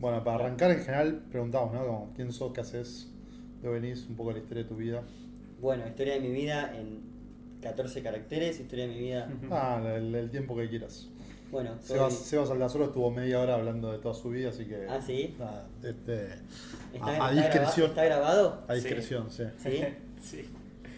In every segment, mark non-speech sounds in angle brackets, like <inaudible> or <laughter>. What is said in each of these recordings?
Bueno, para arrancar en general preguntamos, ¿no? Como, ¿Quién sos? ¿Qué haces? ¿De dónde venís? Un poco la historia de tu vida. Bueno, historia de mi vida en 14 caracteres, historia de mi vida. <laughs> Ah, el, el tiempo que quieras. Bueno, soy... Sebas, Sebas Aldazoro estuvo media hora hablando de toda su vida, así que. Ah, ¿sí? nada, este, ¿Está, a, a está discreción. ¿Está grabado? A discreción, sí. Sí. <laughs> sí.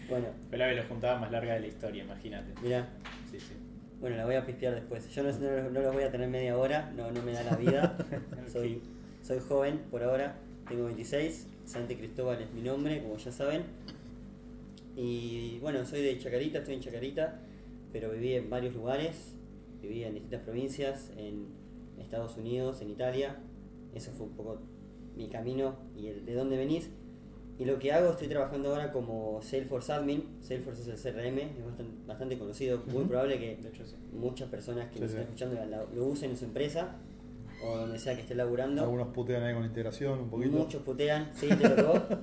Bueno, Fue la la juntada más larga de la historia, imagínate. mira. Sí, sí. Bueno, la voy a pispear después. Yo no, no, no los voy a tener media hora, no, no me da la vida. <laughs> soy, soy joven por ahora, tengo 26. Santi Cristóbal es mi nombre, como ya saben. Y bueno, soy de Chacarita, estoy en Chacarita, pero viví en varios lugares. Viví en distintas provincias, en Estados Unidos, en Italia. Eso fue un poco mi camino y el de dónde venís. Y lo que hago, estoy trabajando ahora como Salesforce Admin. Salesforce es el CRM, es bastante, bastante conocido. Muy probable que De hecho, sí. muchas personas que Sí, nos sí. están escuchando lo usen en su empresa o donde sea que esté laburando. Algunos putean ahí con integración un poquito. Muchos putean, sí, te tocó. <laughs>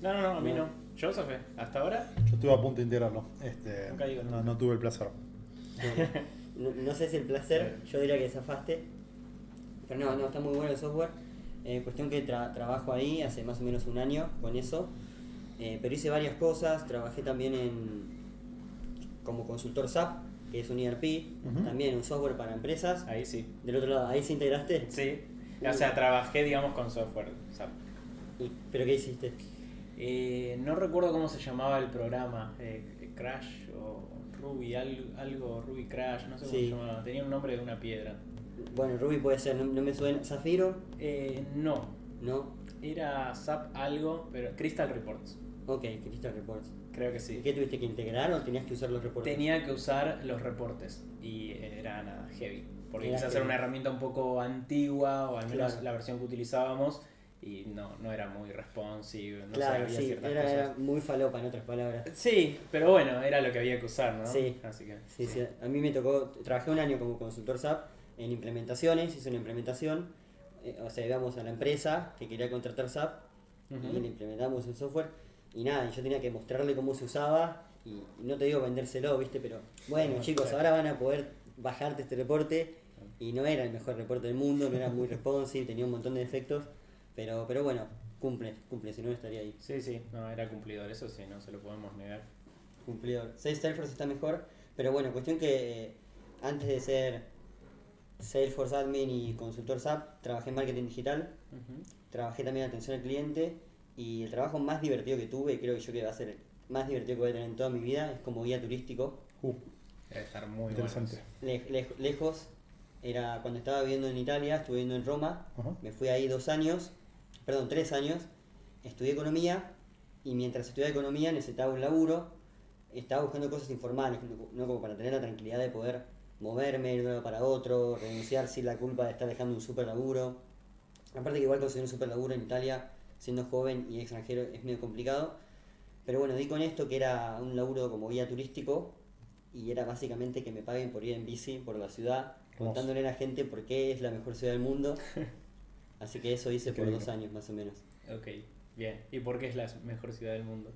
No, no, no, a mí No. no. Yo, Sofe, hasta ahora. Yo estuve a punto de integrarlo. Este, Nunca digo no, nunca. no tuve el placer. <laughs> No, no sé si el placer, yo diría que zafaste. Pero no, no, está muy bueno el software. Eh, cuestión que tra- trabajo ahí hace más o menos un año con eso. Eh, pero hice varias cosas. Trabajé también en como consultor SAP, que es un ERP. También un software para empresas. Ahí sí. Del otro lado, ahí se integraste. Sí. O sea, trabajé, digamos, con software. SAP. Y- ¿Pero qué hiciste? Eh, no recuerdo cómo se llamaba el programa. eh, Crash o Ruby, al- algo, Ruby Crash, no sé cómo Sí. se llamaba. Tenía un nombre de una piedra. Bueno, Ruby puede ser, no, no me suena. ¿Zafiro? Eh, no, No. era SAP algo, pero Crystal Reports. Ok, Crystal Reports. Creo que ¿Y sí. qué tuviste que integrar o tenías que usar los reportes? Tenía que usar los reportes y era nada, heavy. Porque Era hacer heavy. una herramienta un poco antigua, o al menos Claro. la versión que utilizábamos, y no, no era muy responsive, no claro, sabía sí, ciertas era, cosas. era muy falopa en otras palabras. Sí, pero bueno, era lo que había que usar, ¿no? Sí. Así que. Sí, sí, a mí me tocó, trabajé un año como consultor SAP en implementaciones, hice una implementación, eh, o sea, íbamos a la empresa que quería contratar SAP Ujú. y le implementamos el software y nada, yo tenía que mostrarle cómo se usaba y, y no te digo vendérselo, ¿viste? Pero bueno, No, chicos, claro. ahora van a poder bajarte este reporte y no era el mejor reporte del mundo, no era muy <laughs> responsive, tenía un montón de defectos, pero, pero bueno, cumple, cumple, si no no estaría ahí. Sí, sí, no, era cumplidor, eso sí, no se lo podemos negar. Cumplidor. Salesforce está mejor, pero bueno, cuestión que eh, antes de ser Salesforce Admin y consultor SAP, trabajé en marketing digital, trabajé también en atención al cliente y el trabajo más divertido que tuve, y creo que yo que va a ser el más divertido que voy a tener en toda mi vida, es como guía turístico. Uh, Debe estar muy interesante. Le- lej- lejos, era cuando estaba viviendo en Italia, estuve viviendo en Roma, Ajá. me fui ahí dos años, perdón, tres años, estudié economía y mientras estudiaba economía necesitaba un laburo, estaba buscando cosas informales, no, no como para tener la tranquilidad de poder moverme de un lado para otro, renunciar sin la culpa de estar dejando un super laburo. Aparte que igual conseguir un super laburo en Italia, siendo joven y extranjero, es medio complicado. Pero bueno, di con esto que era un laburo como guía turístico y era básicamente que me paguen por ir en bici por la ciudad, contándole a la gente por qué es la mejor ciudad del mundo. <laughs> Así que eso hice por dos años más o menos. Ok, bien. ¿Y por qué es la mejor ciudad del mundo?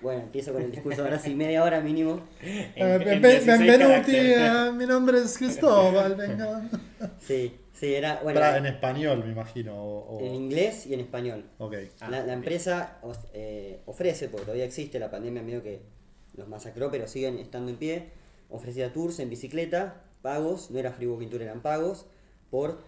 Bueno, empiezo con el discurso ahora sí, media hora mínimo. Eh, En- en ben- 16 benvenuti, caracteres. eh, mi nombre es Cristóbal, venga. <laughs> Sí, sí, era, bueno, en español, me imagino. o- o- en inglés y en español. Ok. Ah, la, empresa os- eh, ofrece, porque todavía existe, la pandemia medio que los masacró, pero siguen estando en pie, ofrecía tours en bicicleta, pagos, no era free walking tour, eran pagos, por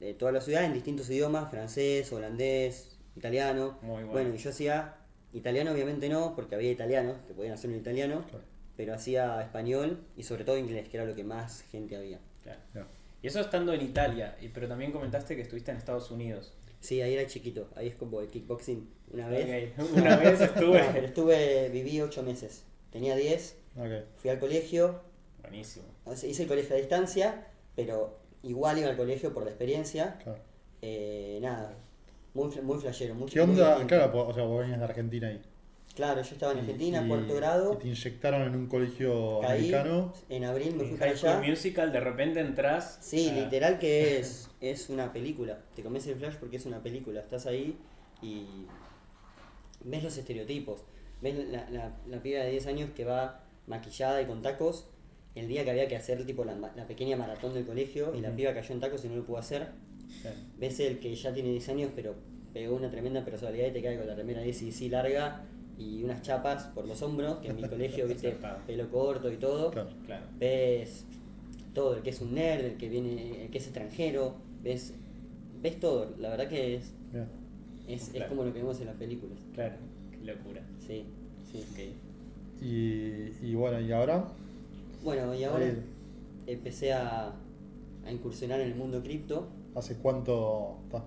eh, toda la ciudad en distintos idiomas, francés, holandés, italiano. Muy bueno. y yo hacía italiano obviamente no, porque había italianos que podían hacerlo en italiano, Claro. pero hacía español y sobre todo inglés, que era lo que más gente había. Claro. Y eso estando en Italia, pero también comentaste que estuviste en Estados Unidos. Sí, ahí era chiquito, ahí es como el kickboxing una vez. Una vez <laughs> No, pero estuve. estuve, viví ocho meses. Tenía 10, Ok. fui al colegio, Buenísimo. sea, hice el colegio a distancia, pero igual iba al colegio por la experiencia. Claro. Eh, nada, muy, fla- muy flashero. Muy, ¿Qué muy onda? distinto. Claro, o sea, vos venías de Argentina ahí. Claro, yo estaba en Argentina, y- cuarto grado, Y te inyectaron en un colegio caí, americano. en abril me fui En para allá. Musical, de repente entras. Sí, a- literal que es, es una película. Te comes el flash porque es una película. Estás ahí y ves los estereotipos. Ves la, la, la piba de 10 años que va maquillada y con tacos. El día que había que hacer tipo la, la pequeña maratón del colegio y la piba cayó en tacos y no lo pudo hacer. Claro. Ves el que ya tiene 10 años, pero pegó una tremenda personalidad y te cae con la remera de sí larga y unas chapas por los hombros, que en mi <laughs> colegio, viste, pelo corto y todo. Claro. Claro. Ves todo, el que es un nerd, el que viene, el que es extranjero, ves, ves todo. La verdad que es, es, es como lo que vemos en las películas. Claro. Qué locura. Sí, sí. Ok. Y, y bueno, ¿y ahora? Bueno, y ahora Ahí, empecé a, a incursionar en el mundo cripto. ¿Hace cuánto? cu-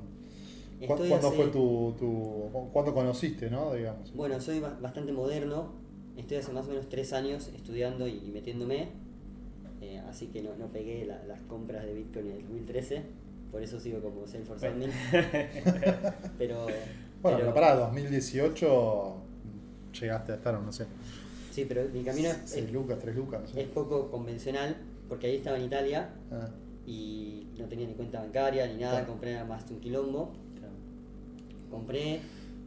¿Cuándo hace- fue tu, tu. ¿Cuándo conociste, no? Digamos. Bueno, soy ba- bastante moderno. Estoy hace más o menos tres años estudiando y, y metiéndome. eh, así que no, no pegué la- las compras de Bitcoin en el 2013. Por eso sigo como Salesforce. Admin. <laughs> Pero. Bueno, pero- para 2018 llegaste a estar, no sé, Sí, pero mi camino es, 6 lucas, 3 lucas, no sé. es poco convencional. Porque ahí estaba en Italia Ah, y no tenía ni cuenta bancaria ni nada. Claro. Compré nada más un quilombo. Claro. Compré,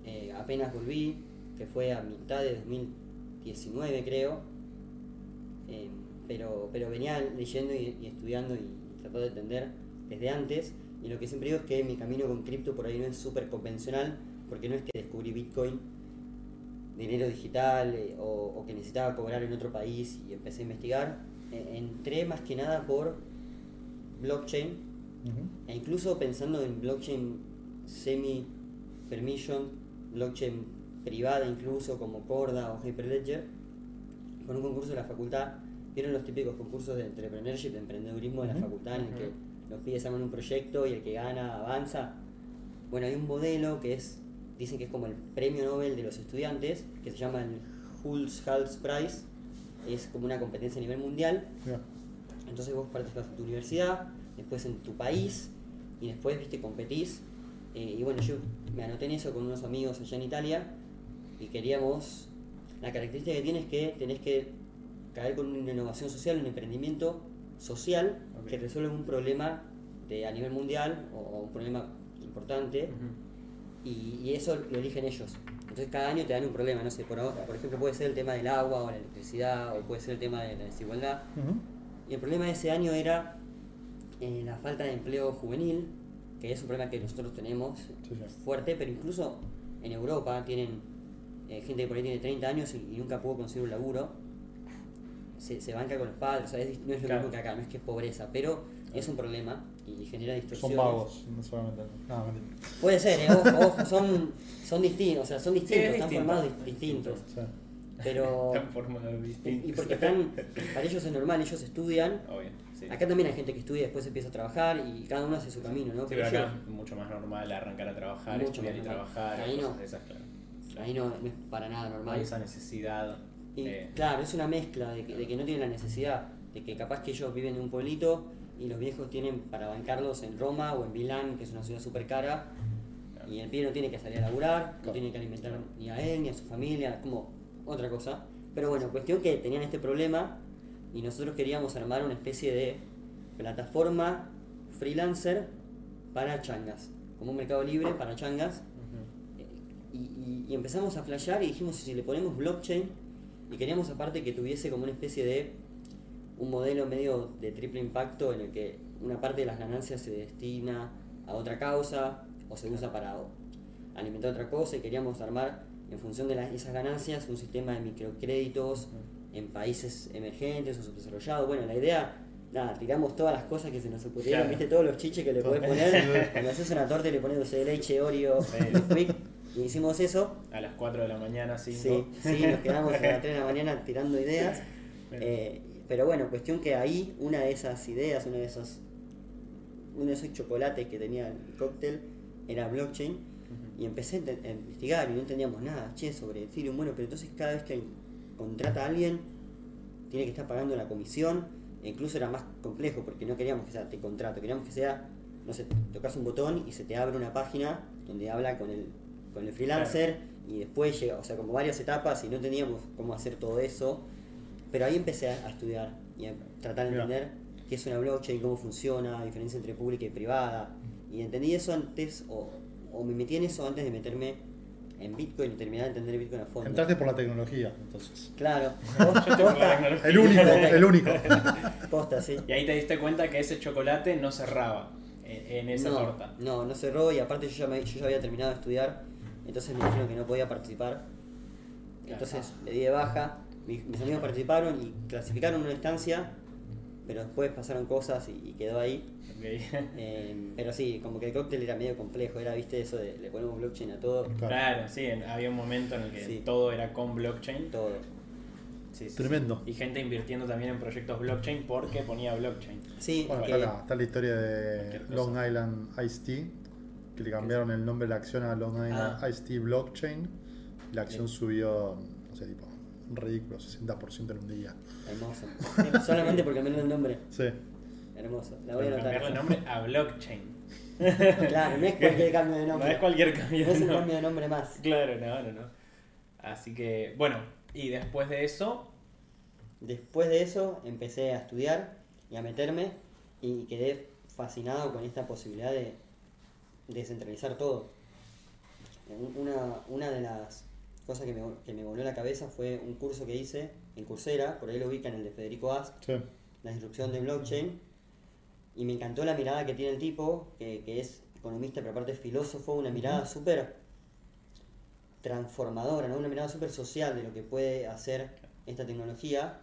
eh, apenas volví, que fue a mitad de 2019 creo, eh, pero, pero venía leyendo y, y estudiando y tratando de entender desde antes, y lo que siempre digo es que mi camino con cripto por ahí no es súper convencional, porque no es que descubrí Bitcoin, dinero digital, eh, o, o que necesitaba cobrar en otro país y empecé a investigar, Eh, entré más que nada por blockchain, ujú. e incluso pensando en blockchain semi-permission, blockchain privada incluso como Corda o Hyperledger, con un concurso de la facultad. ¿Vieron los típicos concursos de entrepreneurship, de emprendedurismo de la facultad en el que los pibes arman un proyecto y el que gana avanza? Bueno, hay un modelo que es, dicen que es como el premio Nobel de los estudiantes, que se llama el Hulse-Hals Prize, es como una competencia a nivel mundial, Bien. Entonces vos participas en tu universidad, después en tu país y después, viste, competís. Eh, y bueno, yo me anoté en eso con unos amigos allá en Italia y queríamos... La característica que tiene es que tenés que caer con una innovación social, un emprendimiento social que resuelve un problema de, a nivel mundial o, o un problema importante y, y eso lo eligen ellos. Entonces cada año te dan un problema, no sé, por, ahora- por ejemplo puede ser el tema del agua o la electricidad o puede ser el tema de la desigualdad. Y el problema de ese año era eh, la falta de empleo juvenil, que es un problema que nosotros tenemos Sí, sí. fuerte, pero incluso en Europa tienen eh, gente que por ahí tiene 30 años y, y nunca pudo conseguir un laburo. Se, se banca con los padres, o sea, es- no es lo Claro. mismo que acá, no es que es pobreza, pero es un problema y genera Son distorsiones. vagos, no solamente. No, mentira. Puede ser, eh, ojo, ojo, son, son distintos, o sea, son distintos, es están distinto. formados di- distintos. Pero. <laughs> Están formados distintos. y porque están. Para ellos es normal, ellos estudian. Obvio, sí. Acá también hay gente que estudia y después empieza a trabajar y cada uno hace su camino, ¿no? Sí, Pero pero acá es mucho más normal arrancar a trabajar, estudiar y trabajar, Ahí cosas no. de esas, claro. ahí no, no es para nada No normal. hay esa necesidad. Y eh, claro, es una mezcla de que, de que no tienen la necesidad, de que capaz que ellos viven en un pueblito y los viejos tienen para bancarlos en Roma o en Milán, que es una ciudad súper cara, y el pibe no tiene que salir a laburar, no tiene que alimentar ni a él ni a su familia, como otra cosa. Pero bueno, cuestión que tenían este problema y nosotros queríamos armar una especie de plataforma freelancer para changas, como un mercado libre para changas. Y- y empezamos a flashear y dijimos si le ponemos blockchain y queríamos aparte que tuviese como una especie de un modelo medio de triple impacto en el que una parte de las ganancias se destina a otra causa o se usa para alimentar otra cosa y queríamos armar en función de las, esas ganancias un sistema de microcréditos en países emergentes o subdesarrollados. Bueno, la idea, nada, tiramos todas las cosas que se nos ocurrieron, Claro. viste todos los chiches que le podés poner, <laughs> cuando haces una torta y le pones dulce de leche, Oreo, <laughs> y hicimos eso. A las 4 de la mañana, 5. Sí, sí, nos quedamos a las 3 de la mañana tirando ideas. Eh, pero bueno, cuestión que ahí una de esas ideas, una de esos, uno de esos chocolates que tenía el cóctel era blockchain. Y empecé a investigar y no entendíamos nada, che, sobre Ethereum. Bueno, pero entonces cada vez que contrata a alguien, tiene que estar pagando una comisión. E incluso era más complejo porque no queríamos que sea te contrato, queríamos que sea, no sé, tocas un botón y se te abre una página donde habla con el, con el freelancer y después llega, o sea, como varias etapas y no teníamos cómo hacer todo eso. Pero ahí empecé a, estudiar y a tratar de entender qué es una blockchain, cómo funciona, la diferencia entre pública y privada. Y entendí eso antes, o, o me metí en eso antes de meterme en Bitcoin y terminar de entender Bitcoin a fondo. Entraste por la tecnología, entonces. Claro, <laughs> posta. El único, el único. <laughs> posta, sí. Y ahí te diste cuenta que ese chocolate no cerraba. en, en esa no, torta. No, no cerró y aparte yo ya, me- yo ya había terminado de estudiar, entonces me dijeron que no podía participar. Entonces le di de baja, mis, mis amigos participaron y clasificaron una instancia, pero después pasaron cosas y, y quedó ahí. <laughs> Eh, pero sí, como que el cóctel era medio complejo, era, viste, eso de le ponemos blockchain a todo, Claro. Claro, sí, había un momento en el que Sí. todo era con blockchain. todo. Sí, sí, Tremendo. sí. Y gente invirtiendo también en proyectos blockchain porque ponía blockchain. Sí, Bueno, que- está la, está la historia de. Long Island Ice Tea, que le cambiaron el nombre de la acción a Long Island Ah. Ice Tea Blockchain. La acción subió, no sé, tipo, un ridículo, 60% en un día. hermoso. Sí, solamente porque me dio el nombre, Sí, hermoso. La voy a Pero cambiarle el anotar. nombre a blockchain. <laughs> Claro, no es cualquier cambio de No nombre. es cualquier cambio No es de un nombre. cambio de nombre más. Claro, no, no, no. Así que, bueno, y después de eso, Después de eso empecé a estudiar y a meterme y quedé fascinado con esta posibilidad de descentralizar todo. Un- Una, una de las cosas que me, que me voló la cabeza fue un curso que hice en Coursera, por ahí lo ubican el de Federico Ast, sí. la disrupción de blockchain, y me encantó la mirada que tiene el tipo, que, que es economista pero aparte es filósofo, una mirada súper transformadora, ¿no? una mirada súper social de lo que puede hacer esta tecnología,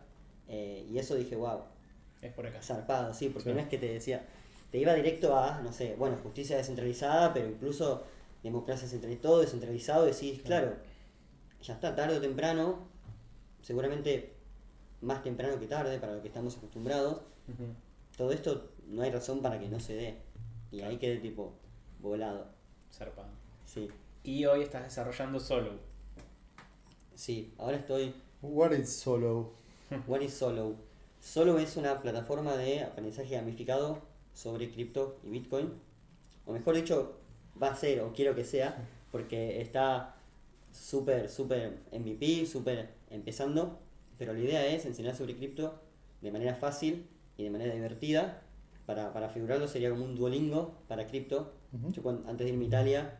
eh, y eso dije, wow, es por acá. zarpado, sí, porque Sí. no es que te decía, te iba directo a, no sé, bueno, justicia descentralizada, pero incluso democracia centralizada, todo descentralizado, decís, claro, ya está, tarde o temprano, seguramente más temprano que tarde, para lo que estamos acostumbrados, todo esto no hay razón para que no se dé. Y ahí quedé tipo volado. Zarpado. Sí, Y hoy estás desarrollando solo. sí, ahora estoy. What is solo? <laughs> What is Solo? Solo es una plataforma de aprendizaje gamificado sobre cripto y Bitcoin. O mejor dicho, va a ser, o quiero que sea, porque está súper, súper MVP, súper empezando. Pero la idea es enseñar sobre cripto de manera fácil y de manera divertida. Para, para figurarlo sería como un Duolingo para cripto. Yo cuando- antes de irme a Italia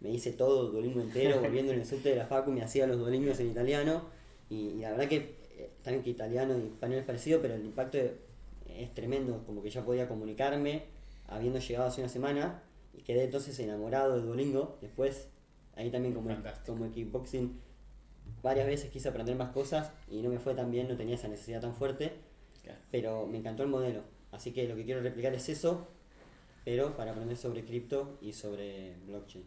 me hice todo Duolingo entero, <laughs> volviendo en el subte de la Facu me hacía los Duolingos en italiano. Y, y la verdad que eh, también que italiano y español es parecido, pero el impacto es tremendo, como que ya podía comunicarme habiendo llegado hace una semana y quedé entonces enamorado de Duolingo. Después, ahí también como, Fantástico. como kickboxing, varias veces quise aprender más cosas y no me fue tan bien, no tenía esa necesidad tan fuerte, Claro. pero me encantó el modelo. Así que lo que quiero replicar es eso, pero para aprender sobre cripto y sobre blockchain.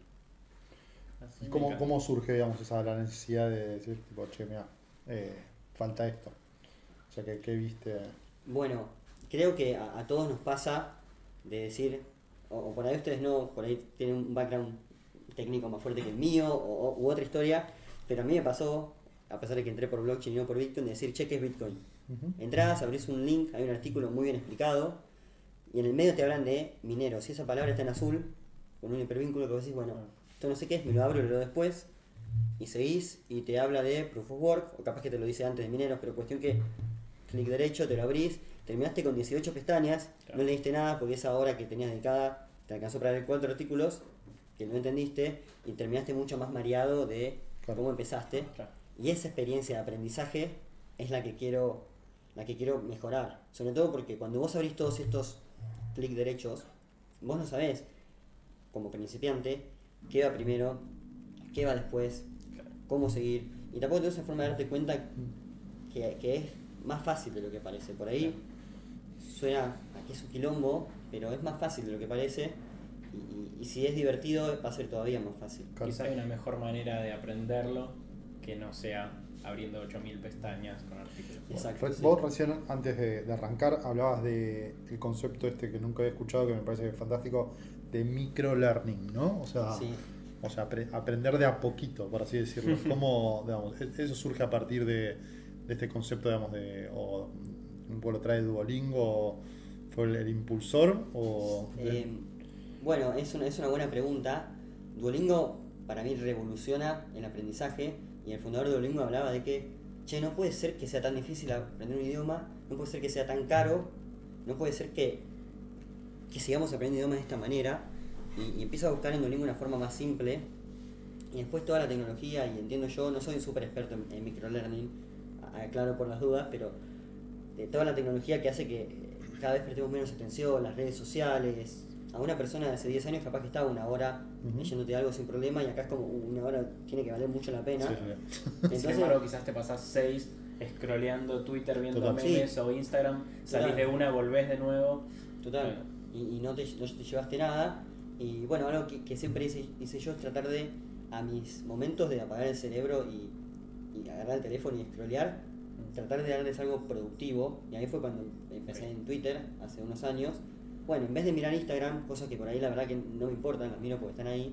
Así ¿Y me cómo, cómo surge, digamos, esa la necesidad de decir, tipo, che, mira, eh, falta esto? O sea, que, ¿qué viste? Bueno, creo que a, a todos nos pasa de decir, o, o por ahí ustedes no, por ahí tienen un background técnico más fuerte que el mío, o, u otra historia, pero a mí me pasó, a pesar de que entré por blockchain y no por Bitcoin, de decir, che, ¿qué es Bitcoin? Ujú. Entrás, abrís un link, hay un artículo muy bien explicado, y en el medio te hablan de mineros, y esa palabra está en azul, con un hipervínculo que vos decís, bueno, esto no sé qué es, me lo abro y lo leo después, y seguís, y te habla de Proof of Work, o capaz que te lo dice antes de mineros, pero cuestión que clic derecho, te lo abrís, terminaste con 18 pestañas, Claro. no leíste nada porque esa hora que tenías dedicada te alcanzó para leer cuatro artículos que no entendiste y terminaste mucho más mareado de Claro. cómo empezaste. Claro. Y esa experiencia de aprendizaje es la que quiero la que quiero mejorar. Sobre todo porque cuando vos abrís todos estos clic derechos, vos no sabés, como principiante, qué va primero, qué va después, cómo seguir. Y tampoco tenés esa forma de darte cuenta que, que es más fácil de lo que parece. Por ahí suena a que es un quilombo, pero es más fácil de lo que parece. Y, y- y si es divertido, va a ser todavía más fácil. Quizá hay una mejor manera de aprenderlo que no sea abriendo 8000 pestañas con artículos. Exacto. Sí. Vos recién, antes de, de arrancar, hablabas de el concepto este que nunca había escuchado, que me parece que es fantástico, de microlearning, ¿no? O sea, Sí. o sea apre- aprender de a poquito, por así decirlo. <laughs> ¿Cómo, digamos, e- eso surge a partir de, de este concepto, digamos, de, o un pueblo trae Duolingo, fue el, el impulsor, o... Eh, bueno, es una, es una buena pregunta. Duolingo para mí revoluciona el aprendizaje y el fundador de Duolingo hablaba de que, che, no puede ser que sea tan difícil aprender un idioma, no puede ser que sea tan caro, no puede ser que, que sigamos aprendiendo idiomas de esta manera y, y empieza a buscar en Duolingo una forma más simple y después toda la tecnología, y entiendo yo, no soy un súper experto en, microlearning, aclaro por las dudas, pero de toda la tecnología que hace que cada vez prestemos menos atención, las redes sociales, a una persona de hace 10 años capaz que estaba una hora Ujú. leyéndote algo sin problema y acá es como "Uh, una hora tiene que valer mucho la pena. Sí, sí. Sin Entonces, embargo, quizás te pasas seis scrolleando Twitter, viendo Total. memes Sí. o Instagram, salís Total. de una, volvés de nuevo. Total. Bueno. Y, y no, te, no te llevaste nada. Y bueno, algo que, que siempre hice, hice yo es tratar de, a mis momentos de apagar el cerebro y, y agarrar el teléfono y scrollear, tratar de darles algo productivo. Y ahí fue cuando empecé Ok. en Twitter, hace unos años. Bueno, en vez de mirar Instagram, cosas que por ahí la verdad que no me importan, las miro porque están ahí,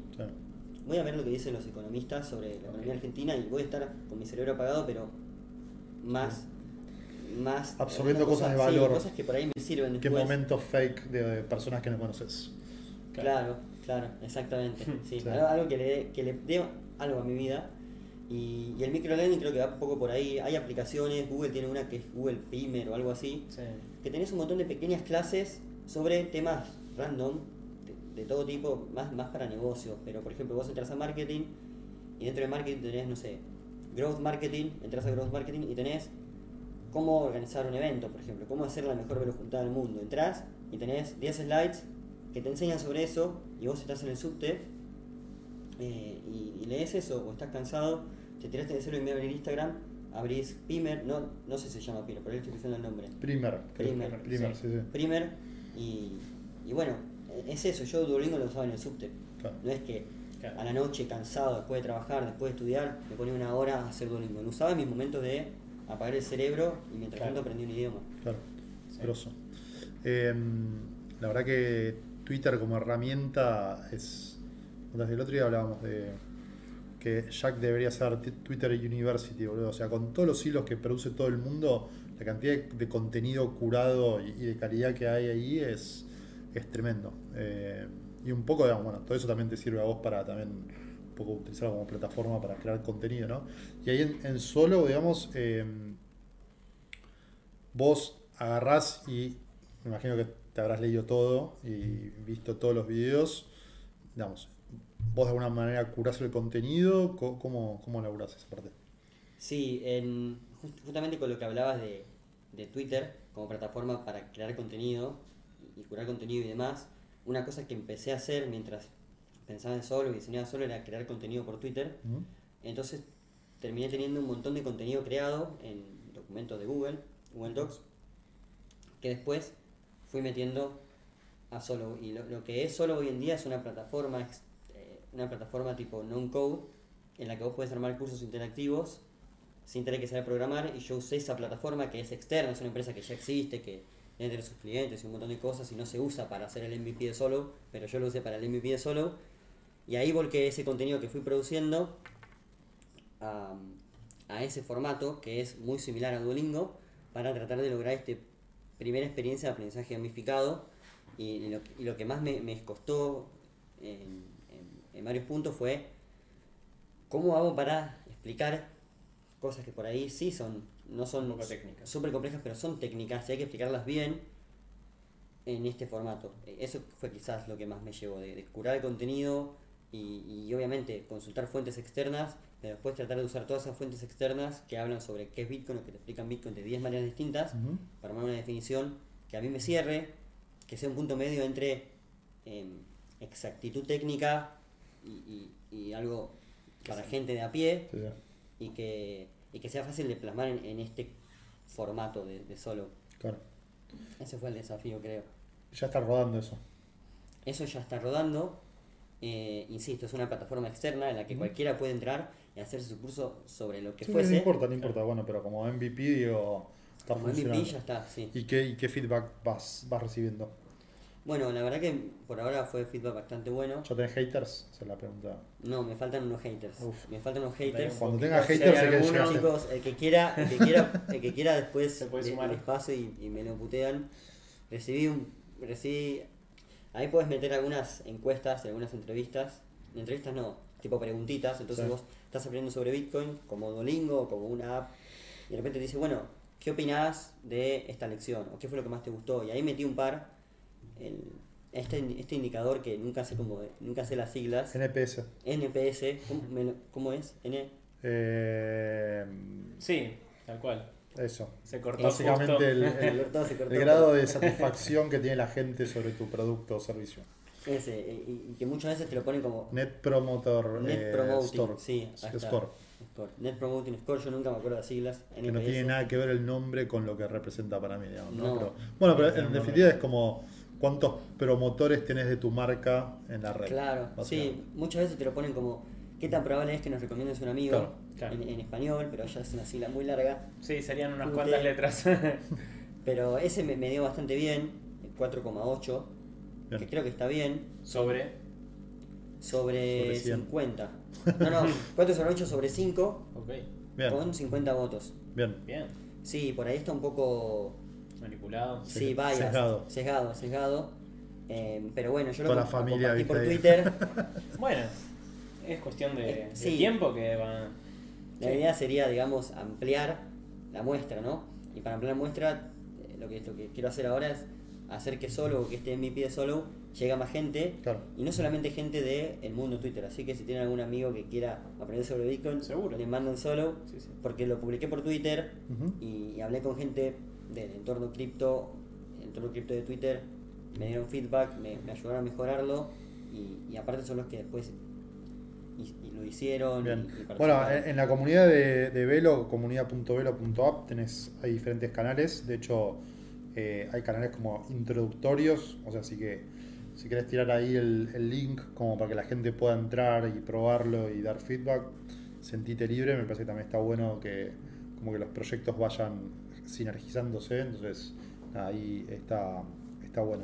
voy a ver lo que dicen los economistas sobre la economía argentina y voy a estar con mi cerebro apagado, pero más... más Absorbiendo cosas de sí, valor. cosas que por ahí me sirven ¿Qué momentos fake de personas que no conoces? Claro, claro, exactamente. <laughs> Sí, Sí. Algo, algo que, le, que le dé algo a mi vida. Y, y el microlearning creo que va un poco por ahí. Hay aplicaciones, Google tiene una que es Google Primer o algo así, Sí. que tenés un montón de pequeñas clases sobre temas random, de, de todo tipo, más, más para negocios. Pero por ejemplo, vos entras a marketing y dentro de marketing tenés, no sé, growth marketing, entras a growth marketing y tenés cómo organizar un evento, por ejemplo, cómo hacer la mejor velo juntada del mundo. Entrás y tenés 10 slides que te enseñan sobre eso y vos estás en el subte eh, y, y lees eso o estás cansado, te tiraste de cero y me abrir Instagram, abrís Primer, no, no sé si se llama Primer, por ahí estoy diciendo el nombre. Primer. Primer, Primer, sí. Primer y, y bueno, es eso, yo Duolingo lo usaba en el subte. Claro. No es que Claro. a la noche, cansado, después de trabajar, después de estudiar, me ponía una hora a hacer Duolingo. Lo usaba en mis momentos de apagar el cerebro y mientras Claro. tanto aprendí un idioma. Claro, Sí. grosso. Eh, la verdad que Twitter como herramienta es. Desde el otro día hablábamos de que Jack debería ser Twitter University, boludo. O sea, con todos los hilos que produce todo el mundo, la cantidad de, contenido curado y, de calidad que hay ahí es, es tremendo. Eh, y un poco, digamos, bueno, todo eso también te sirve a vos para también un poco utilizarlo como plataforma para crear contenido, ¿no? Y ahí en, solo, digamos, eh, vos agarrás y me imagino que te habrás leído todo y visto todos los videos, digamos, vos de alguna manera curás el contenido, Co- ¿cómo, cómo laburás esa parte? Sí, en, justamente con lo que hablabas de, de Twitter como plataforma para crear contenido y, y curar contenido y demás, una cosa que empecé a hacer mientras pensaba en solo y diseñaba solo era crear contenido por Twitter. Entonces terminé teniendo un montón de contenido creado en documentos de Google, Google Docs, que después fui metiendo a Solo. Y lo, lo que es Solo hoy en día es una plataforma, eh, una plataforma tipo non-code, en la que vos puedes armar cursos interactivos sin tener que saber programar. Y yo usé esa plataforma que es externa, es una empresa que ya existe, que debe tener sus clientes y un montón de cosas y no se usa para hacer el MVP de Solo, pero yo lo usé para el MVP de Solo. Y ahí volqué ese contenido que fui produciendo a, a ese formato que es muy similar a Duolingo para tratar de lograr esta primera experiencia de aprendizaje gamificado y lo, y lo que más me, me costó en, en- en varios puntos fue cómo hago para explicar cosas que por ahí sí son no son súper complejas pero son técnicas y hay que explicarlas bien en este formato. Eh, Eso fue quizás lo que más me llevó, de, de curar el contenido y, y obviamente consultar fuentes externas, pero después tratar de usar todas esas fuentes externas que hablan sobre qué es Bitcoin o que te explican Bitcoin de 10 maneras distintas para armar una definición que a mí me cierre, que sea un punto medio entre em, exactitud técnica y, y- y algo para gente de a pie Sí, sí. Y que, y que sea fácil de plasmar en, en este formato de, de solo. Claro. Ese fue el desafío, creo. Ya está rodando eso. Eso ya está rodando. Eh, insisto, es una plataforma externa en la que cualquiera puede entrar y hacerse su curso sobre lo que Sí, fuese. no importa, no importa. Bueno, pero como MVP, digo, está Como MVP funcionando. ya está, sí. ¿Y qué, y qué feedback vas, vas recibiendo? Bueno, la verdad que por ahora fue feedback bastante bueno. ¿Ya tenés haters? Es la pregunta. No, me faltan unos haters. Uf. Me faltan unos haters. Cuando Un tenga poquito, haters, se hay que. Chicos, el que quiera, el que quiera, el que quiera después Se puede sumar. les paso y, y me lo putean. Recibí un, recibí, ahí puedes meter algunas encuestas, y algunas entrevistas, entrevistas no, tipo preguntitas, entonces Sí. vos estás aprendiendo sobre Bitcoin como Duolingo o como una app y de repente te dice, bueno, ¿qué opinás de esta lección? ¿O qué fue lo que más te gustó? Y ahí metí un par, el- este, este indicador que nunca sé cómo, nunca sé las siglas, NPS. NPS, ¿cómo, me cómo es? N, Eh, Sí, tal cual. eso. Se cortó Básicamente justo. el, Se el- cortó, se cortó. el grado de satisfacción que tiene la gente sobre tu producto o servicio. Ese, y, y que muchas veces te lo ponen como Net Promoter Net eh, Promoting, Store. sí. Score. Score. Net Promoting Score, yo nunca me acuerdo de las siglas. Que no tiene nada que ver el nombre con lo que representa para mí, digamos, ¿no? No. Pero- bueno, pero en definitiva es como cuántos promotores tenés de tu marca en la red. Claro, sí, muchas veces te lo ponen como qué tan probable es que nos recomiendes un amigo Claro, claro. En, en español, pero ya es una sigla muy larga. Sí, serían unas Ute. cuantas letras. <laughs> Pero ese me, me dio bastante bien, 4,8, Bien. que creo que está bien, Sobre. sobre, Sobre 100. 50. <laughs> No, no, 4 sobre 8 sobre 5, Ok. Bien, con 50 votos. bien. Bien. Sí, por ahí está un poco Manipulado. Sí, bias. sesgado. Sesgado, sesgado. Eh, pero bueno, yo lo, Toda la familia, compartí por. Twitter. <laughs> Bueno, es cuestión de, Eh, de sí. tiempo que van. La idea sería, digamos, ampliar la muestra, ¿no? Y para ampliar la muestra, eh, lo que, lo que quiero hacer ahora es hacer que Solo, que este MVP de Solo, llegue a más gente. Claro. Y no solamente gente del el mundo Twitter. Así que si tienen algún amigo que quiera aprender sobre Bitcoin, Seguro. le mandan Solo. Sí, sí. Porque lo publiqué por Twitter y hablé con gente del entorno cripto, el entorno cripto de Twitter, me dieron feedback, me, me ayudaron a mejorarlo y, y aparte son los que después y, y lo hicieron. Y- Bueno, en la comunidad de, de Velo, comunidad.velo.app, tenés, hay diferentes canales. De hecho, eh, hay canales como introductorios. O sea, así que si querés tirar ahí el, el link como para que la gente pueda entrar y probarlo y dar feedback, sentite libre. Me parece que también está bueno que como que los proyectos vayan sinergizándose. Entonces, ahí está, está bueno.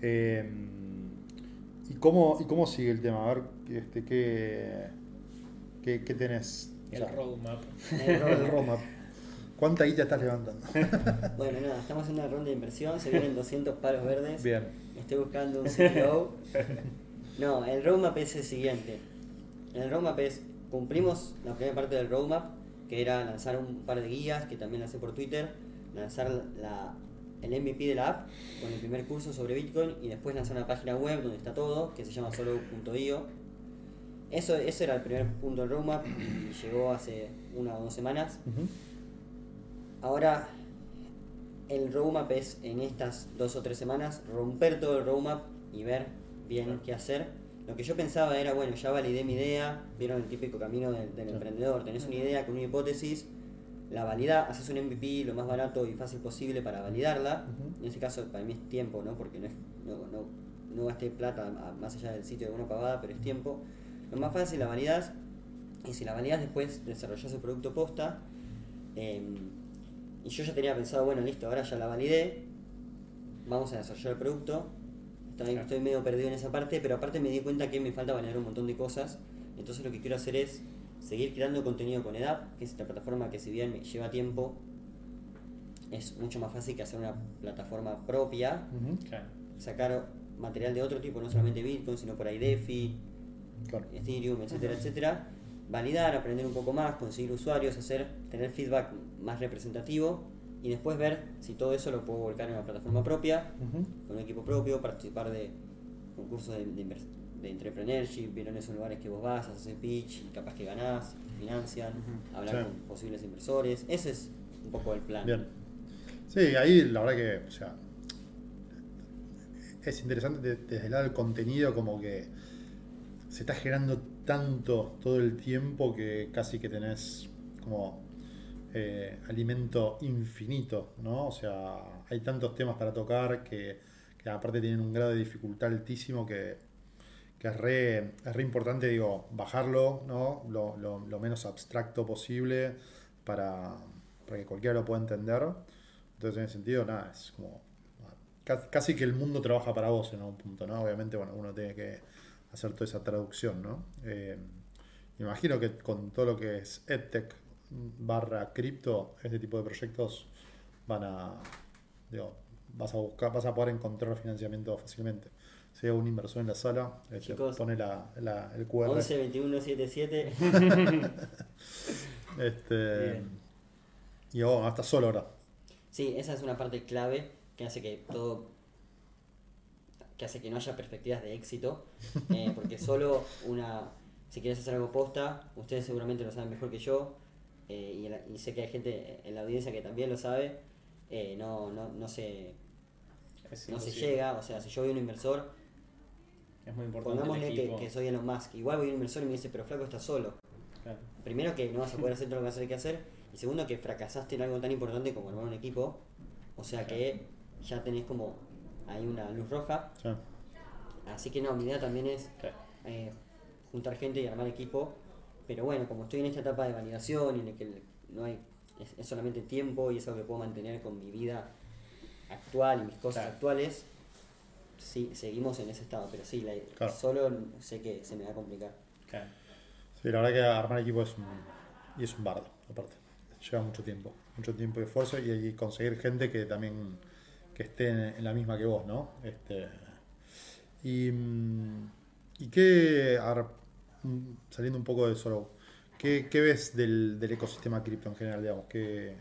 Eh, ¿y, cómo, ¿Y cómo sigue el tema? A ver, este, ¿qué, qué, qué tenés? O El sea, roadmap. El roadmap. ¿Cuánta guita estás levantando? <laughs> Bueno, nada, estamos en una ronda de inversión, se vienen 200 palos verdes. Bien. Estoy buscando un CEO. No, el roadmap es el siguiente. El roadmap es, cumplimos la primera parte del roadmap, que era lanzar un par de guías, que también lancé por Twitter, lanzar la, el MVP de la app con el primer curso sobre Bitcoin y después lanzar una página web donde está todo, que se llama solo.io. Eso, ese era el primer punto del roadmap y llegó hace una o dos semanas. Ahora, el roadmap es en estas dos o tres semanas romper todo el roadmap y ver bien qué hacer. Lo que yo pensaba era, bueno, ya validé mi idea, vieron el típico camino del, del Sí. emprendedor, tenés una idea con una hipótesis, la validás, haces un MVP lo más barato y fácil posible para validarla. En este caso para mí es tiempo, ¿no? Porque no, es, no, no, no gasté plata más allá del sitio de una pagada, pero es tiempo. Lo más fácil la validás y si la validas después desarrollás el producto posta. em, y yo ya tenía pensado, bueno, listo, ahora ya la validé, vamos a desarrollar el producto. Estoy, Claro. estoy medio perdido en esa parte, pero aparte me di cuenta que me falta validar un montón de cosas. Entonces lo que quiero hacer es seguir creando contenido con EDAP, que es esta plataforma que si bien me lleva tiempo, es mucho más fácil que hacer una plataforma propia, Ujú. Claro. sacar material de otro tipo, no solamente Bitcoin, sino por ahí DeFi, Claro. Ethereum, etcétera, etcétera. Validar, aprender un poco más, conseguir usuarios, hacer, tener feedback más representativo y después ver si todo eso lo puedo volcar en una plataforma propia, con un equipo propio, participar de concursos de, de, entrepreneurship, vieron esos lugares que vos vas, haces pitch y capaz que ganás, te financian, Ujú. hablar Sí. con posibles inversores. Ese es un poco el plan. Bien. Sí, ahí la verdad que, o sea, es interesante de- desde el lado del contenido como que se está generando tanto todo el tiempo que casi que tenés como eh, alimento infinito, ¿no? O sea, hay tantos temas para tocar que, que aparte tienen un grado de dificultad altísimo que, que es, re, es re importante, digo, bajarlo, ¿no? Lo, lo- menos abstracto posible para, para que cualquiera lo pueda entender. Entonces, en ese sentido, nada, es como ca- casi que el mundo trabaja para vos en algún punto, ¿no? Obviamente, bueno, uno tiene que hacer toda esa traducción, ¿no? Eh, imagino que con todo lo que es EdTech barra cripto, este tipo de proyectos van a, digo, vas a buscar, vas a poder encontrar financiamiento fácilmente. Si hay un inversor en la sala, este, pone la, la- el QR. 11 21 77 Este, Bien. y oh, estás solo ahora. Sí, esa es una parte clave que hace que todo. que hace que no haya perspectivas de éxito. eh, porque solo una. Si quieres hacer algo posta, ustedes seguramente lo saben mejor que yo. Eh, y, la- y sé que hay gente en la audiencia que también lo sabe. eh, no, no, no se. Es no se llega. O sea, si yo veo un inversor. Es muy importante. Pongámosle que, que soy Elon Musk. Igual voy a un inversor y me dice, pero flaco, estás solo. Claro. Primero que no vas a poder <laughs> hacer todo lo que vas a tener que hacer. Y segundo que fracasaste en algo tan importante como armar un equipo. O sea que ya tenés como ahí una luz roja. Sí. Así que no, mi idea también es eh, juntar gente y armar equipo. Pero bueno, como estoy en esta etapa de validación y en la que no hay, es, es solamente tiempo y es algo que puedo mantener con mi vida actual y mis cosas Claro. actuales, sí, seguimos en ese estado. Pero sí, la- Claro. solo sé que se me va a complicar. Claro. Sí, la verdad que armar equipo es un, y es un bardo, aparte. Lleva mucho tiempo, mucho tiempo y esfuerzo y, y conseguir gente que también que esté en, en la misma que vos, ¿no? Este, y, mm, y qué, mm, saliendo un poco de solo, ¿qué, qué ves del, del ecosistema cripto en general, digamos? ¿Qué,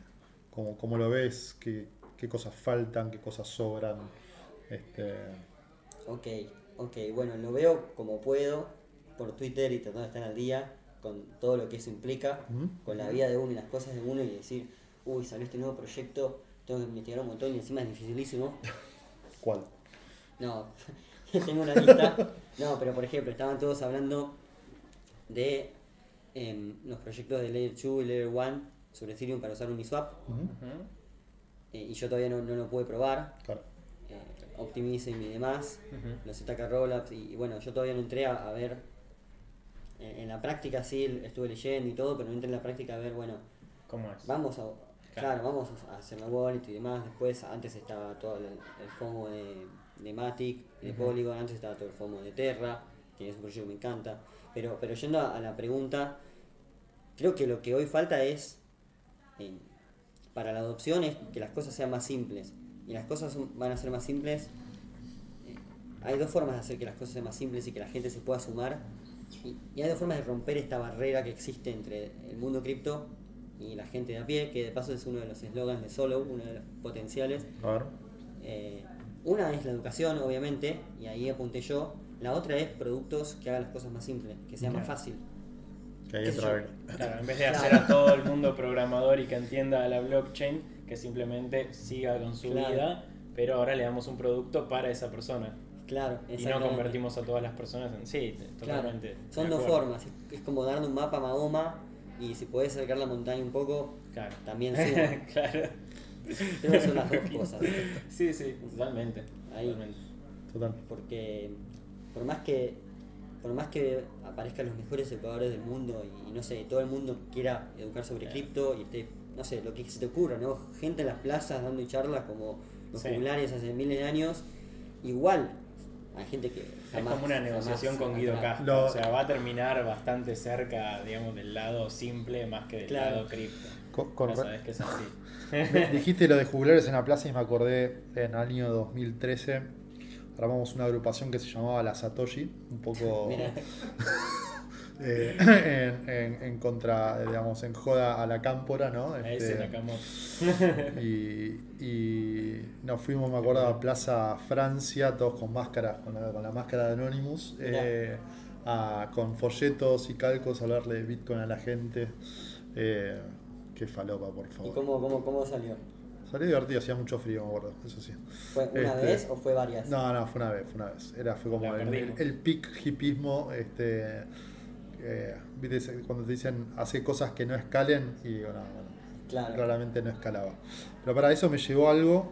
cómo, cómo lo ves? ¿Qué, ¿Qué cosas faltan? ¿Qué cosas sobran? Este, Ok, ok, bueno, lo veo como puedo por Twitter y tratando de estar al día con todo lo que eso implica, con la vida de uno y las cosas de uno y decir, uy, salió este nuevo proyecto, tengo que investigar un montón y encima es dificilísimo. <laughs> ¿Cuál? No, <laughs> tengo una lista. No, pero por ejemplo, estaban todos hablando de em, los proyectos de Layer 2 y Layer 1 sobre Ethereum para usar Uniswap Ujú. Ujú. eh, y yo todavía no, no lo pude probar. Claro. eh, Optimism y demás. Ujú. los ZK Rollups y, y bueno, yo todavía no entré a, a ver, en, en la práctica sí estuve leyendo y todo, pero no entré en la práctica a ver, bueno, ¿Cómo es? vamos a, claro, Claro. vamos a hacer la wallet y demás, después antes estaba todo el, el FOMO de, de Matic, de Ujú. Polygon, antes estaba todo el FOMO de Terra, que es un proyecto que me encanta, pero, pero yendo a, la pregunta, creo que lo que hoy falta es, eh, para la adopción, es que las cosas sean más simples, y las cosas van a ser más simples eh, hay dos formas de hacer que las cosas sean más simples y que la gente se pueda sumar. Y, y hay dos formas de romper esta barrera que existe entre el mundo cripto y la gente de a pie, que de paso es uno de los eslogans de Solo, uno de los potenciales. Eh, una es la educación, obviamente, y ahí apunté yo. La otra es productos que hagan las cosas más simples, que sea más Claro. fácil. Que ahí ¿Qué sé entra. Claro, en vez de <laughs> Claro. hacer a todo el mundo programador y que entienda la blockchain, que simplemente siga con su Claro. vida, pero ahora le damos un producto para esa persona. Claro, Y no exactamente. convertimos a todas las personas en... Sí, Claro, totalmente. son de dos acuerdo. formas. Es, es como darle un mapa a Mahoma y si podés acercar la montaña un poco, Claro. también <laughs> suma. claro. Creo que son las dos cosas. <laughs> Sí, sí, totalmente. Ahí. totalmente. Total. porque por más que por más que aparezcan los mejores educadores del mundo y, no sé, todo el mundo quiera educar sobre Claro. cripto y esté, no sé, lo que se te ocurra, ¿no? Gente en las plazas dando charlas como los Sí. populares hace miles de años, igual hay gente que Es jamás- como una negociación con Guido. Castro. Lo- O sea, va a terminar bastante cerca, digamos, del lado simple más que del Claro. lado cripto. Con- sabes que es así. <laughs> Dijiste lo de jugulares en la plaza y me acordé en el año 2013 armamos una agrupación que se llamaba La Satoshi, un poco <laughs> <laughs> eh, en, en- en contra, digamos, en joda a la cámpora, ¿no? Ese Este, Nakamoto. <laughs> y, y nos fuimos, me acuerdo, a Plaza Francia, todos con máscaras, con la, con la máscara de Anonymous, eh, a- con folletos y calcos, a hablarle de Bitcoin a la gente. Eh, qué falopa, por ¿y favor. cómo, cómo, cómo salió? Salió divertido, hacía mucho frío, me acuerdo, eso sí. ¿Fue una Este, vez o fue varias? No, no, fue una vez, fue una vez. Era, fue como el, el, el peak hipismo, este, eh, cuando te dicen hacer cosas que no escalen y bueno, bueno, Claro. claramente no escalaba. Pero para eso me llevó algo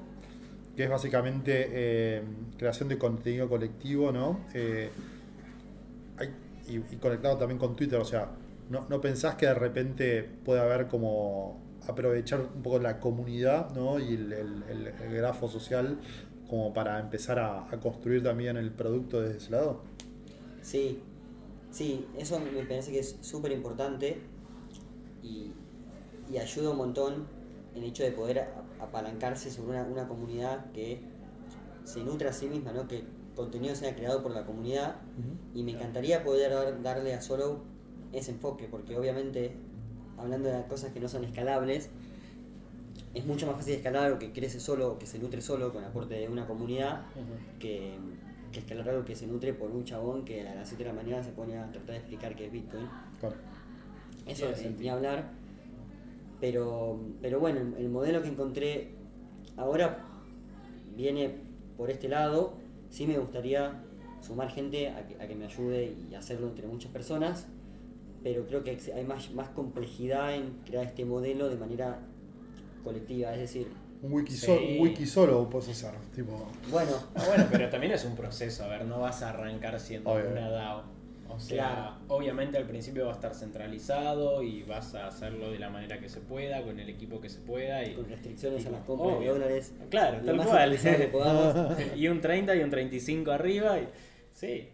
que es básicamente eh, creación de contenido colectivo, ¿no? Eh, hay- y, y conectado también con Twitter, o sea, no, no pensás que de repente puede haber como aprovechar un poco la comunidad, ¿no? Y el, el- el- el grafo social como para empezar a, a construir también el producto desde ese lado. Sí, sí, eso me parece que es súper importante y, y ayuda un montón el hecho de poder apalancarse sobre una, una comunidad que se nutre a sí misma, ¿no? que el contenido sea creado por la comunidad y me encantaría poder dar- darle a Solo ese enfoque, porque obviamente, hablando de cosas que no son escalables, es mucho más fácil escalar algo que crece solo, que se nutre solo con aporte de una comunidad, que, que escalar algo que se nutre por un chabón que a las 7 de la mañana se pone a tratar de explicar qué es Bitcoin. Claro. Eso es ni hablar. Pero, pero bueno, el- el modelo que encontré ahora viene por este lado. Sí me gustaría sumar gente a que, a que me ayude y hacerlo entre muchas personas, pero creo que hay más, más complejidad en crear este modelo de manera colectiva, es decir, Un wiki, Sí. so- un wiki solo puedes hacer. Tipo, bueno, Ah, bueno, pero también es un proceso, a ver, no vas a arrancar siendo Obvio. una DAO. O sea, Claro. obviamente al principio va a estar centralizado y vas a hacerlo de la manera que se pueda, con el equipo que se pueda y con restricciones a las compras de dólares, Claro, tal cual. que <laughs> podamos. y un 30 y un 35 arriba. Y... Sí.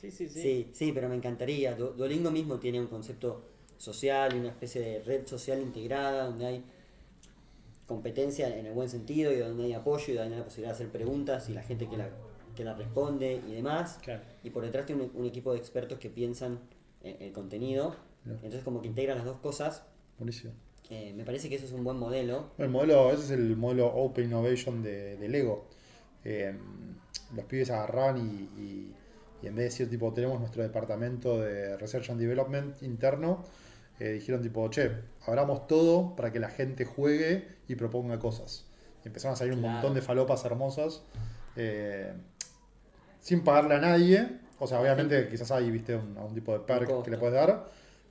Sí, sí, sí. Sí, sí, pero me encantaría. Du- Duolingo mismo tiene un concepto social y una especie de red social integrada donde hay competencia en el buen sentido y donde hay apoyo y donde hay la posibilidad de hacer preguntas y la gente que la, que la responde y demás. Claro. Y por detrás tiene un, un equipo de expertos que piensan en el contenido. Entonces como que integran las dos cosas. buenísimo. Eh, me parece que eso es un buen modelo. El modelo, ese es el modelo Open Innovation de, de Lego. Eh, los pibes agarraban y, y- y en vez de decir, tipo, tenemos nuestro departamento de Research and Development interno, eh, dijeron, tipo, che, abramos todo para que la gente juegue y proponga cosas. Y empezaron a salir un Claro. montón de falopas hermosas, eh, sin pagarle a nadie. O sea, obviamente quizás hay, viste, un, algún tipo de perk que le puedes dar,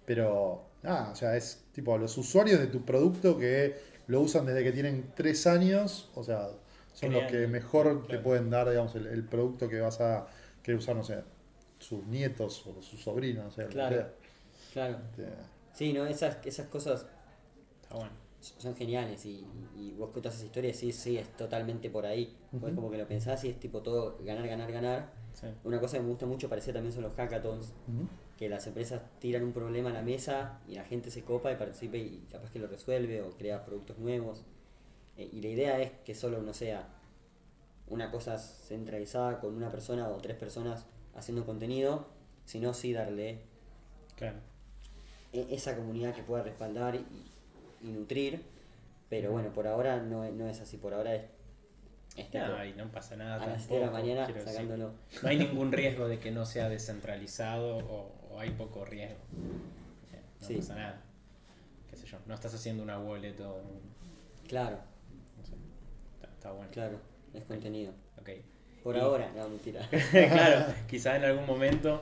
pero nada, o sea, es tipo los usuarios de tu producto que lo usan desde que tienen tres años, o sea, son los que mejor te pueden dar, digamos, el, el producto que vas a querer usar, no sé, sus nietos o sus sobrinos, no sé. lo que Claro. sea. Claro. Este, Sí, ¿no? Esas, esas cosas Está bueno. son geniales y, y vos contás esa historia y sí, sí, es totalmente por ahí. Ujú. como que lo pensás y es tipo todo ganar, ganar, ganar. Sí. Una cosa que me gusta mucho parecía también son los hackathons, que las empresas tiran un problema a la mesa y la gente se copa y participa y capaz que lo resuelve o crea productos nuevos. Eh, y la idea es que solo no sea una cosa centralizada con una persona o tres personas haciendo contenido, sino sí darle Claro. e- esa comunidad que pueda respaldar y, y nutrir. Pero bueno, por ahora no, es- no es así, por ahora es, es tipo, No, y no pasa nada. a las 7 de la tampoco, mañana decir. sacándolo. No hay ningún <laughs> riesgo de que no sea descentralizado o, o hay poco riesgo. No Sí. pasa nada. Qué sé yo. No estás haciendo una wallet o. Claro, No sé. Está, está bueno. claro, es contenido. Ok. Por Y- ahora, no, mentira. <laughs> claro, quizás en algún momento.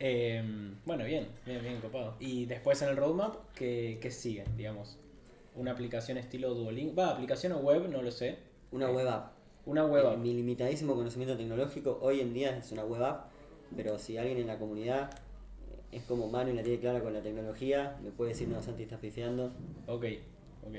eh, bueno, bien, bien, bien copado. Y después en el roadmap, ¿qué, qué sigue? Digamos, una aplicación estilo Duolingo. Va, aplicación o web, no lo sé. Una Eh, web app. Una web Eh, app. Mi limitadísimo conocimiento tecnológico hoy en día es una web app, pero si alguien en la comunidad eh, es como Manu y la tiene clara con la tecnología, me puede decir, no, Santi, estás pifiando. Ok, ok.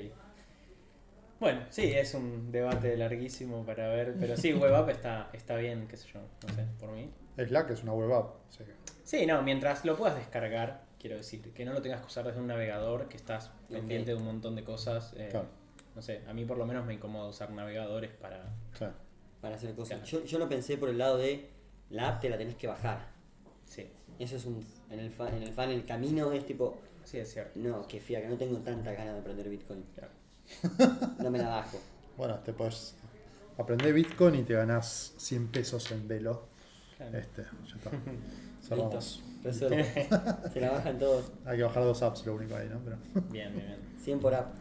Bueno, sí, es un debate larguísimo para ver, pero sí, web app está, está bien, qué sé yo, no sé, por mí. Slack es una web app. o sea que- Sí, no, mientras lo puedas descargar, quiero decir, que no lo tengas que usar desde un navegador, que estás pendiente de un montón de cosas. eh, Claro. No sé, a mí por lo menos me incomoda usar navegadores para... sí. para hacer cosas. Claro. Yo, yo lo pensé por el lado de la app te la tenés que bajar. Sí, Eso es un. En el, fan, en el fan, el camino es tipo. sí es cierto. No, que fía, que no tengo tanta ganas de aprender Bitcoin. Claro. No me la bajo. Bueno, te puedes aprender Bitcoin y te ganás 100 pesos en velo. Claro. Este, ya está. <laughs> Cerramos. <laughs> Se la bajan todos. Hay que bajar dos apps, lo único ahí, ¿no? Pero, <laughs> Bien, bien, bien. 100 por app.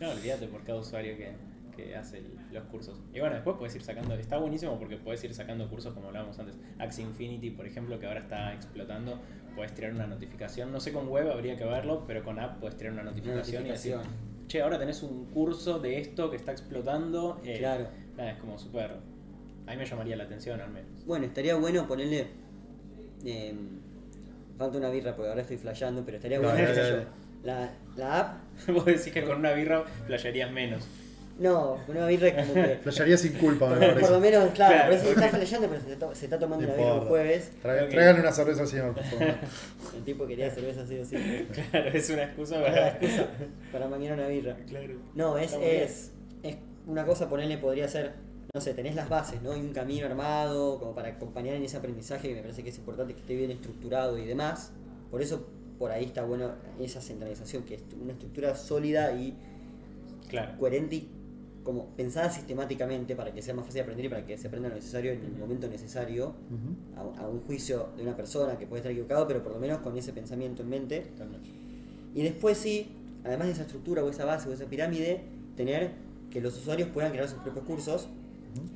No, olvídate por cada usuario que, que hace el- los cursos. Y bueno, después puedes ir sacando, está buenísimo porque puedes ir sacando cursos como hablábamos antes. Axie Infinity, por ejemplo, que ahora está explotando, puedes tirar una notificación. No sé con web, habría que verlo, pero con app puedes tirar una Una notificación, y decir, notificación. Che, ahora tenés un curso de esto que está explotando. Eh, Claro. Nada, es como súper... A mí me llamaría la atención al menos. Bueno, estaría bueno ponerle. eh, falta una birra porque ahora estoy flasheando, pero estaría bueno, dale. La, la app. <laughs> Vos decís que con una birra playarías menos. No, una birra como que. <laughs> flasharía sin culpa, me por, por parece. lo menos, claro, Claro, eso ok. está flasheando, pero se, to- se está tomando No una birra un jueves. Tráiganle una cerveza al señor, por favor. <laughs> El tipo quería cerveza sí o sí. Claro, es una excusa Para excusa mañana una birra. Claro. No, es, es, es una cosa ponerle, podría ser, no sé, tenés las bases, ¿no? Y un camino armado como para acompañar en ese aprendizaje que me parece que es importante que esté bien estructurado y demás. Por eso, por ahí está bueno esa centralización, que es una estructura sólida y Claro. coherente y como pensada sistemáticamente para que sea más fácil de aprender y para que se aprenda lo necesario en el momento necesario Ujú. a, a un juicio de una persona que puede estar equivocado, pero por lo menos con ese pensamiento en mente. Totalmente. Y después sí, además de esa estructura o esa base o esa pirámide, tener que los usuarios puedan crear sus propios cursos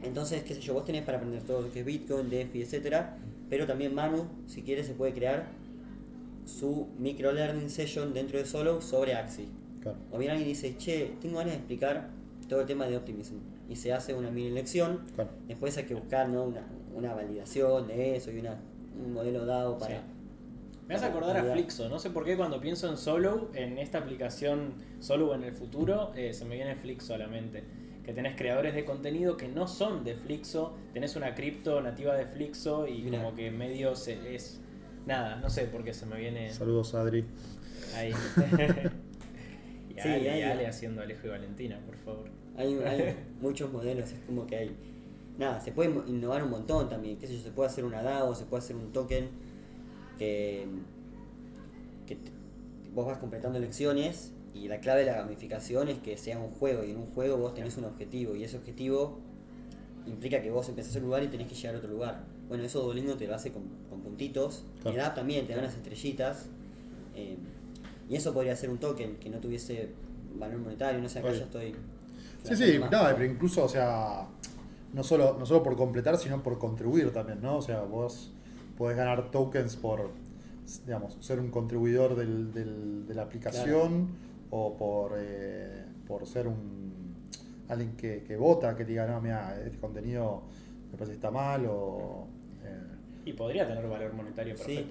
Entonces, qué sé yo, vos tenés para aprender todo lo que es Bitcoin, DeFi, etcétera, pero también Manu, si quiere, se puede crear su micro learning session dentro de Solo sobre Axie. Claro. O bien alguien dice, che, tengo ganas de explicar todo el tema de Optimism. Y se hace una mini lección. Claro. Después hay que buscar ¿no? una, una validación de eso y una, un modelo dado para. Sí. Me hace acordar a. Flixo, no sé por qué cuando pienso en Solo, en esta aplicación Solo en el futuro, eh, se me viene Flixo a la mente. Que tenés creadores de contenido que no son de Flixo, tenés una cripto nativa de Flixo y Mirá. como que medio se es... Nada, no sé por qué se me viene Saludos, Adri. ahí. <laughs> y Sí, Ale, y ahí- Ale haciendo Alejo y Valentina, por favor. Hay, hay <laughs> muchos modelos, es como que hay. Nada, se puede innovar un montón también. ¿Qué sé yo? Se puede hacer una DAO, se puede hacer un token que. que vos vas completando lecciones y la clave de la gamificación es que sea un juego y en un juego vos tenés un objetivo y ese objetivo implica que vos empezás en un lugar y tenés que llegar a otro lugar. Bueno, eso Duolingo te lo hace con, con puntitos. Claro. En app también te dan las estrellitas. eh, y eso podría ser un token que no tuviese valor monetario. No sé, acá Oye. ya estoy. Sí, sí, no, pero incluso, o sea, no solo, no solo por completar, sino por contribuir también, ¿no? O sea, vos podés ganar tokens por, digamos, ser un contribuidor del, del- de la aplicación o por, eh, por ser un alguien que, que vota, que diga, no, mira, este contenido me parece que está mal o... eh, Y podría tener valor monetario Sí.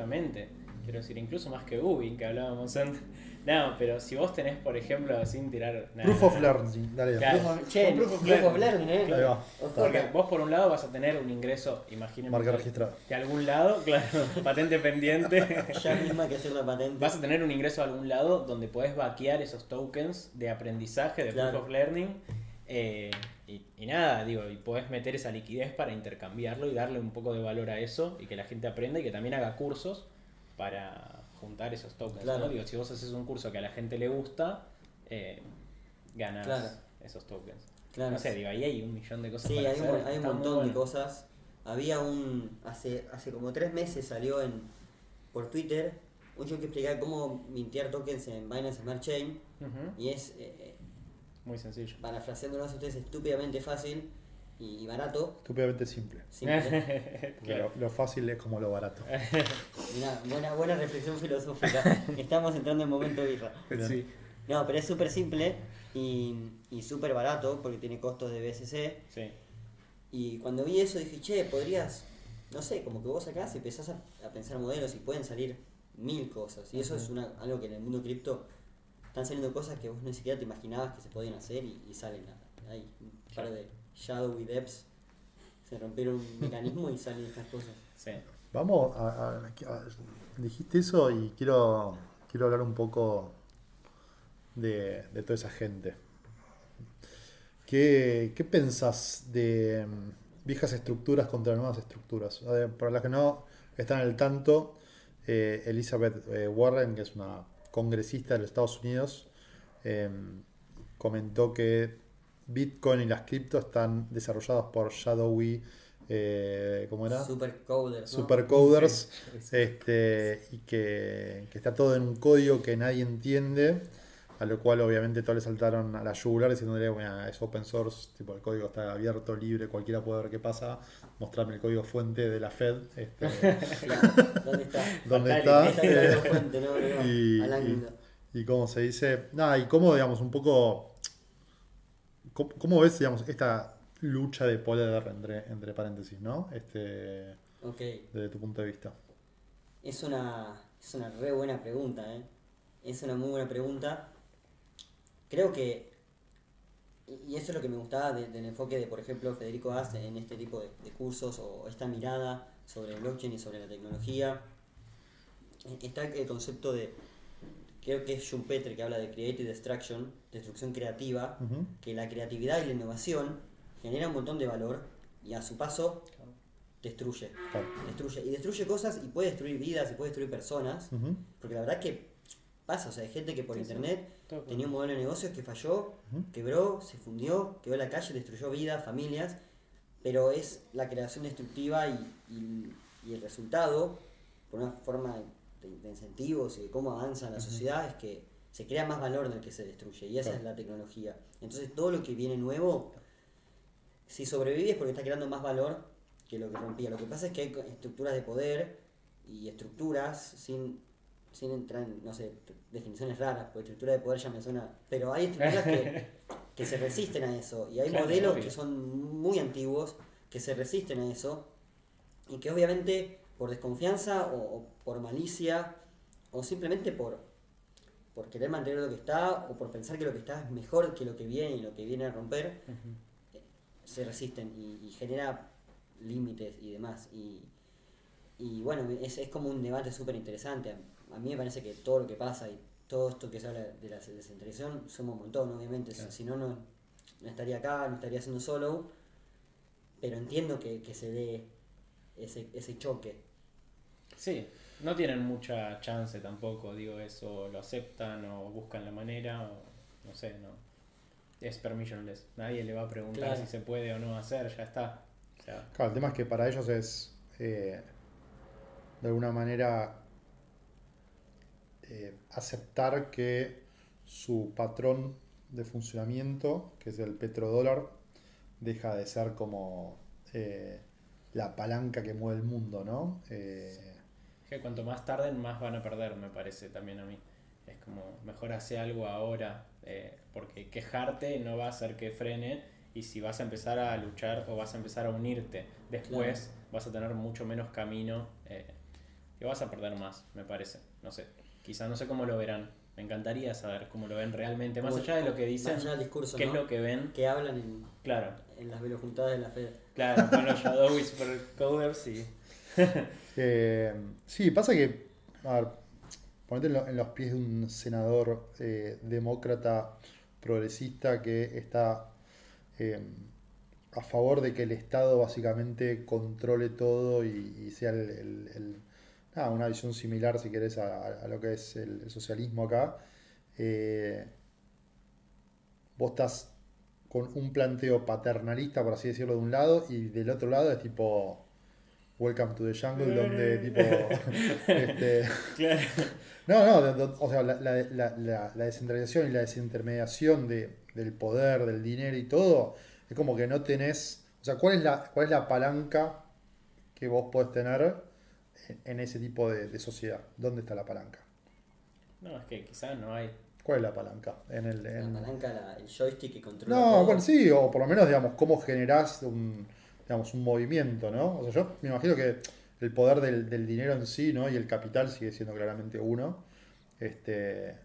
Quiero decir, incluso más que Ubin, que hablábamos antes. No, pero si vos tenés, por ejemplo, sin tirar nada. proof of learning, dale. Claro. Proof of- che, proof of proof of learning. ¿eh? Ojo Porque vos por un lado vas a tener un ingreso, imagínense. Marca registrada. De algún lado, <laughs> claro, patente pendiente. <laughs> Ya mismo hay que hacer la patente. Vas a tener un ingreso de algún lado donde podés vaquear esos tokens de aprendizaje, de Claro. proof of learning. eh, y, y nada, digo, y podés meter esa liquidez para intercambiarlo y darle un poco de valor a eso y que la gente aprenda y que también haga cursos para juntar esos tokens. Claro. ¿no? Digo, si vos haces un curso que a la gente le gusta, eh, ganas Claro. esos tokens. Claro. No sé, digo, ahí hay un millón de cosas Sí, para hay un, hacer. hay un Está muy montón de cosas. Había un. Hace, hace como tres meses salió en por Twitter un show que explicaba cómo mintear tokens en Binance Smart Chain. Y es, eh, Muy sencillo. parafraseándolo a ustedes, estúpidamente fácil y barato. Estúpidamente simple. Simple. <laughs> Porque lo, lo fácil es como lo barato. <laughs> Mirá, buena, buena reflexión filosófica. Estamos entrando en momento birra. sí. No, pero es súper simple y, y súper barato porque tiene costos de BSC. Sí. Y cuando vi eso dije, che, podrías, no sé, como que vos sacás y empezás a, a pensar modelos y pueden salir mil cosas. Y eso es una, algo que en el mundo cripto están saliendo cosas que vos ni siquiera te imaginabas que se podían hacer y, y salen. a- Hay un par de shadowy depths, se rompieron un mecanismo y salen estas cosas. Sí. Vamos a, a- a- Dijiste eso y quiero, quiero hablar un poco de, de toda esa gente. ¿Qué, qué pensás de mm, viejas estructuras contra nuevas estructuras? Para las que no están al tanto, eh, Elizabeth eh, Warren, que es una congresista de los Estados Unidos, eh, comentó que Bitcoin y las cripto están desarrollados por Shadowy, eh, ¿cómo era? Supercoders sí. este, y que, que está todo en un código que nadie entiende, a lo cual obviamente todos le saltaron a la yugular diciéndole, bueno, es open source, tipo el código está abierto, libre, cualquiera puede ver qué pasa, mostrarme el código fuente de la Fed, este, <laughs> ¿Dónde está? <laughs> dónde está, <laughs> y cómo se dice, nada, y cómo, digamos, un poco, cómo, cómo ves, digamos, esta lucha de poder entre, entre paréntesis, ¿no? Este, Ok. desde tu punto de vista. Es una, es una re buena pregunta, ¿eh? Es una muy buena pregunta. Creo que, y eso es lo que me gustaba de- del enfoque de, por ejemplo, Federico Haas en este tipo de, de cursos o esta mirada sobre el blockchain y sobre la tecnología. Eh, Está el concepto de, creo que es Schumpeter que habla de creative destruction, destrucción creativa, que la creatividad y la innovación genera un montón de valor y a su paso destruye. Claro. Destruye. Y destruye cosas y puede destruir vidas y puede destruir personas. Porque la verdad que pasa, o sea, hay gente que por Sí, internet tenía un modelo de negocios que falló, quebró, se fundió, quedó en la calle, destruyó vidas, familias, pero es la creación destructiva y, y- y el resultado, por una forma de, de incentivos y de cómo avanza la sociedad, es que se crea más valor del que se destruye, y esa Claro. es la tecnología. Entonces todo lo que viene nuevo si sobrevive es porque está creando más valor que lo que rompía. Lo que pasa es que hay estructuras de poder y estructuras sin, sin entrar en, no sé, definiciones raras, porque estructura de poder ya me suena, pero hay estructuras que, <laughs> que se resisten a eso y hay Claro, modelos que son muy antiguos que se resisten a eso y que obviamente por desconfianza o, o por malicia o simplemente por, por querer mantener lo que está o por pensar que lo que está es mejor que lo que viene y lo que viene a romper, se resisten y, y genera límites y demás. Y, y bueno, es, es como un debate súper interesante. A, a mí me parece que todo lo que pasa y todo esto que se habla de la descentralización suma un montón, obviamente. Claro. Si no, no, no estaría acá, no estaría haciendo solo. Pero entiendo que, que se dé ese, ese choque. Sí, no tienen mucha chance tampoco, digo eso, lo aceptan o buscan la manera, o no sé, no. Es permissionless. Nadie le va a preguntar Claro. si se puede o no hacer, ya está. O sea, Claro, el tema es que para ellos es eh, de alguna manera eh, aceptar que su patrón de funcionamiento, que es el petrodólar, deja de ser como eh, la palanca que mueve el mundo, ¿no? Eh, que cuanto más tarden, más van a perder, me parece también a mí. Es como, mejor hace algo ahora, eh, porque quejarte no va a hacer que frene, y si vas a empezar a luchar o vas a empezar a unirte después, vas a tener mucho menos camino eh, y vas a perder más, me parece. No sé, quizás no sé cómo lo verán. Me encantaría saber cómo lo ven realmente, más allá de lo que dicen, Más allá del discurso, qué ¿no? es lo que ven. que hablan en, Claro, en las velojuntadas de la Fed. claro, con los <laughs> Shadow Whisper Coders y... <laughs> Eh, sí, pasa que, a ponete en, lo- en los pies de un senador eh, demócrata progresista que está eh, a favor de que el Estado básicamente controle todo y, sea una visión similar, si querés, a, a lo que es el, el socialismo acá. Eh, vos estás con un planteo paternalista, por así decirlo, de un lado, y del otro lado es tipo Welcome to the Jungle, donde tipo... <laughs> este, Claro. no, no, de- de- o sea, la, la- la- la- la descentralización y la desintermediación de, del poder, del dinero y todo, es como que no tenés, o sea, ¿cuál es la, cuál es la palanca que vos podés tener en, en ese tipo de, de sociedad? ¿Dónde está la palanca? No, es que quizás no hay. ¿Cuál es la palanca? En el, La palanca, la- el joystick que controla No, todo. bueno, sí, o por lo menos, digamos, cómo generás un, digamos, un movimiento, ¿no? O sea, yo me imagino que el poder del, del dinero en sí, ¿no? Y el capital sigue siendo claramente uno. Este,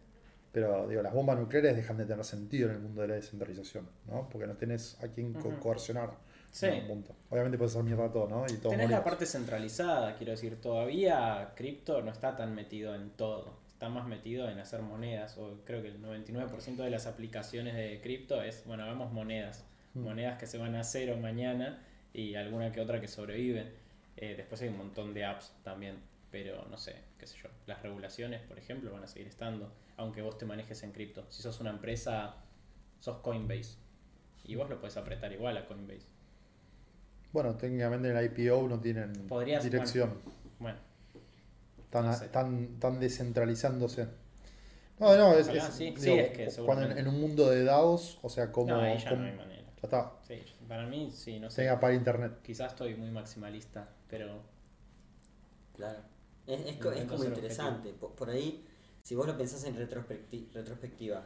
pero, digo, las bombas nucleares dejan de tener sentido en el mundo de la descentralización, ¿no? Porque no tenés a co- Ujú. coercionar. Sí. en punto. Obviamente puedes hacer mierda todo, ¿no? Y todo Tenés la parte centralizada, quiero decir, todavía cripto no está tan metido en todo. Está más metido en hacer monedas, o creo que el 99% de las aplicaciones de cripto es, bueno, hagamos monedas. Mm. Monedas que se van a cero mañana y alguna que otra que sobreviven. Eh, después hay un montón de apps también, pero no sé, qué sé yo. Las regulaciones, por ejemplo, van a seguir estando, aunque vos te manejes en cripto. Si sos una empresa, sos Coinbase. Y vos lo puedes apretar igual a Coinbase. Bueno, técnicamente en el IPO no tienen Podrías, dirección. Bueno, Están, descentralizándose. No, no, es, Ojalá, es- sí. digo, Sí, es que cuando en, un mundo de DAOs, o sea, como no, ahí ya como- no hay manera. Ya está, Sí, para mí sí, no sé. tenga para internet. Quizás estoy muy maximalista, pero Claro. Es, es, co- es Intento como interesante. Por, por ahí, si vos lo pensás en retrospecti- retrospectiva,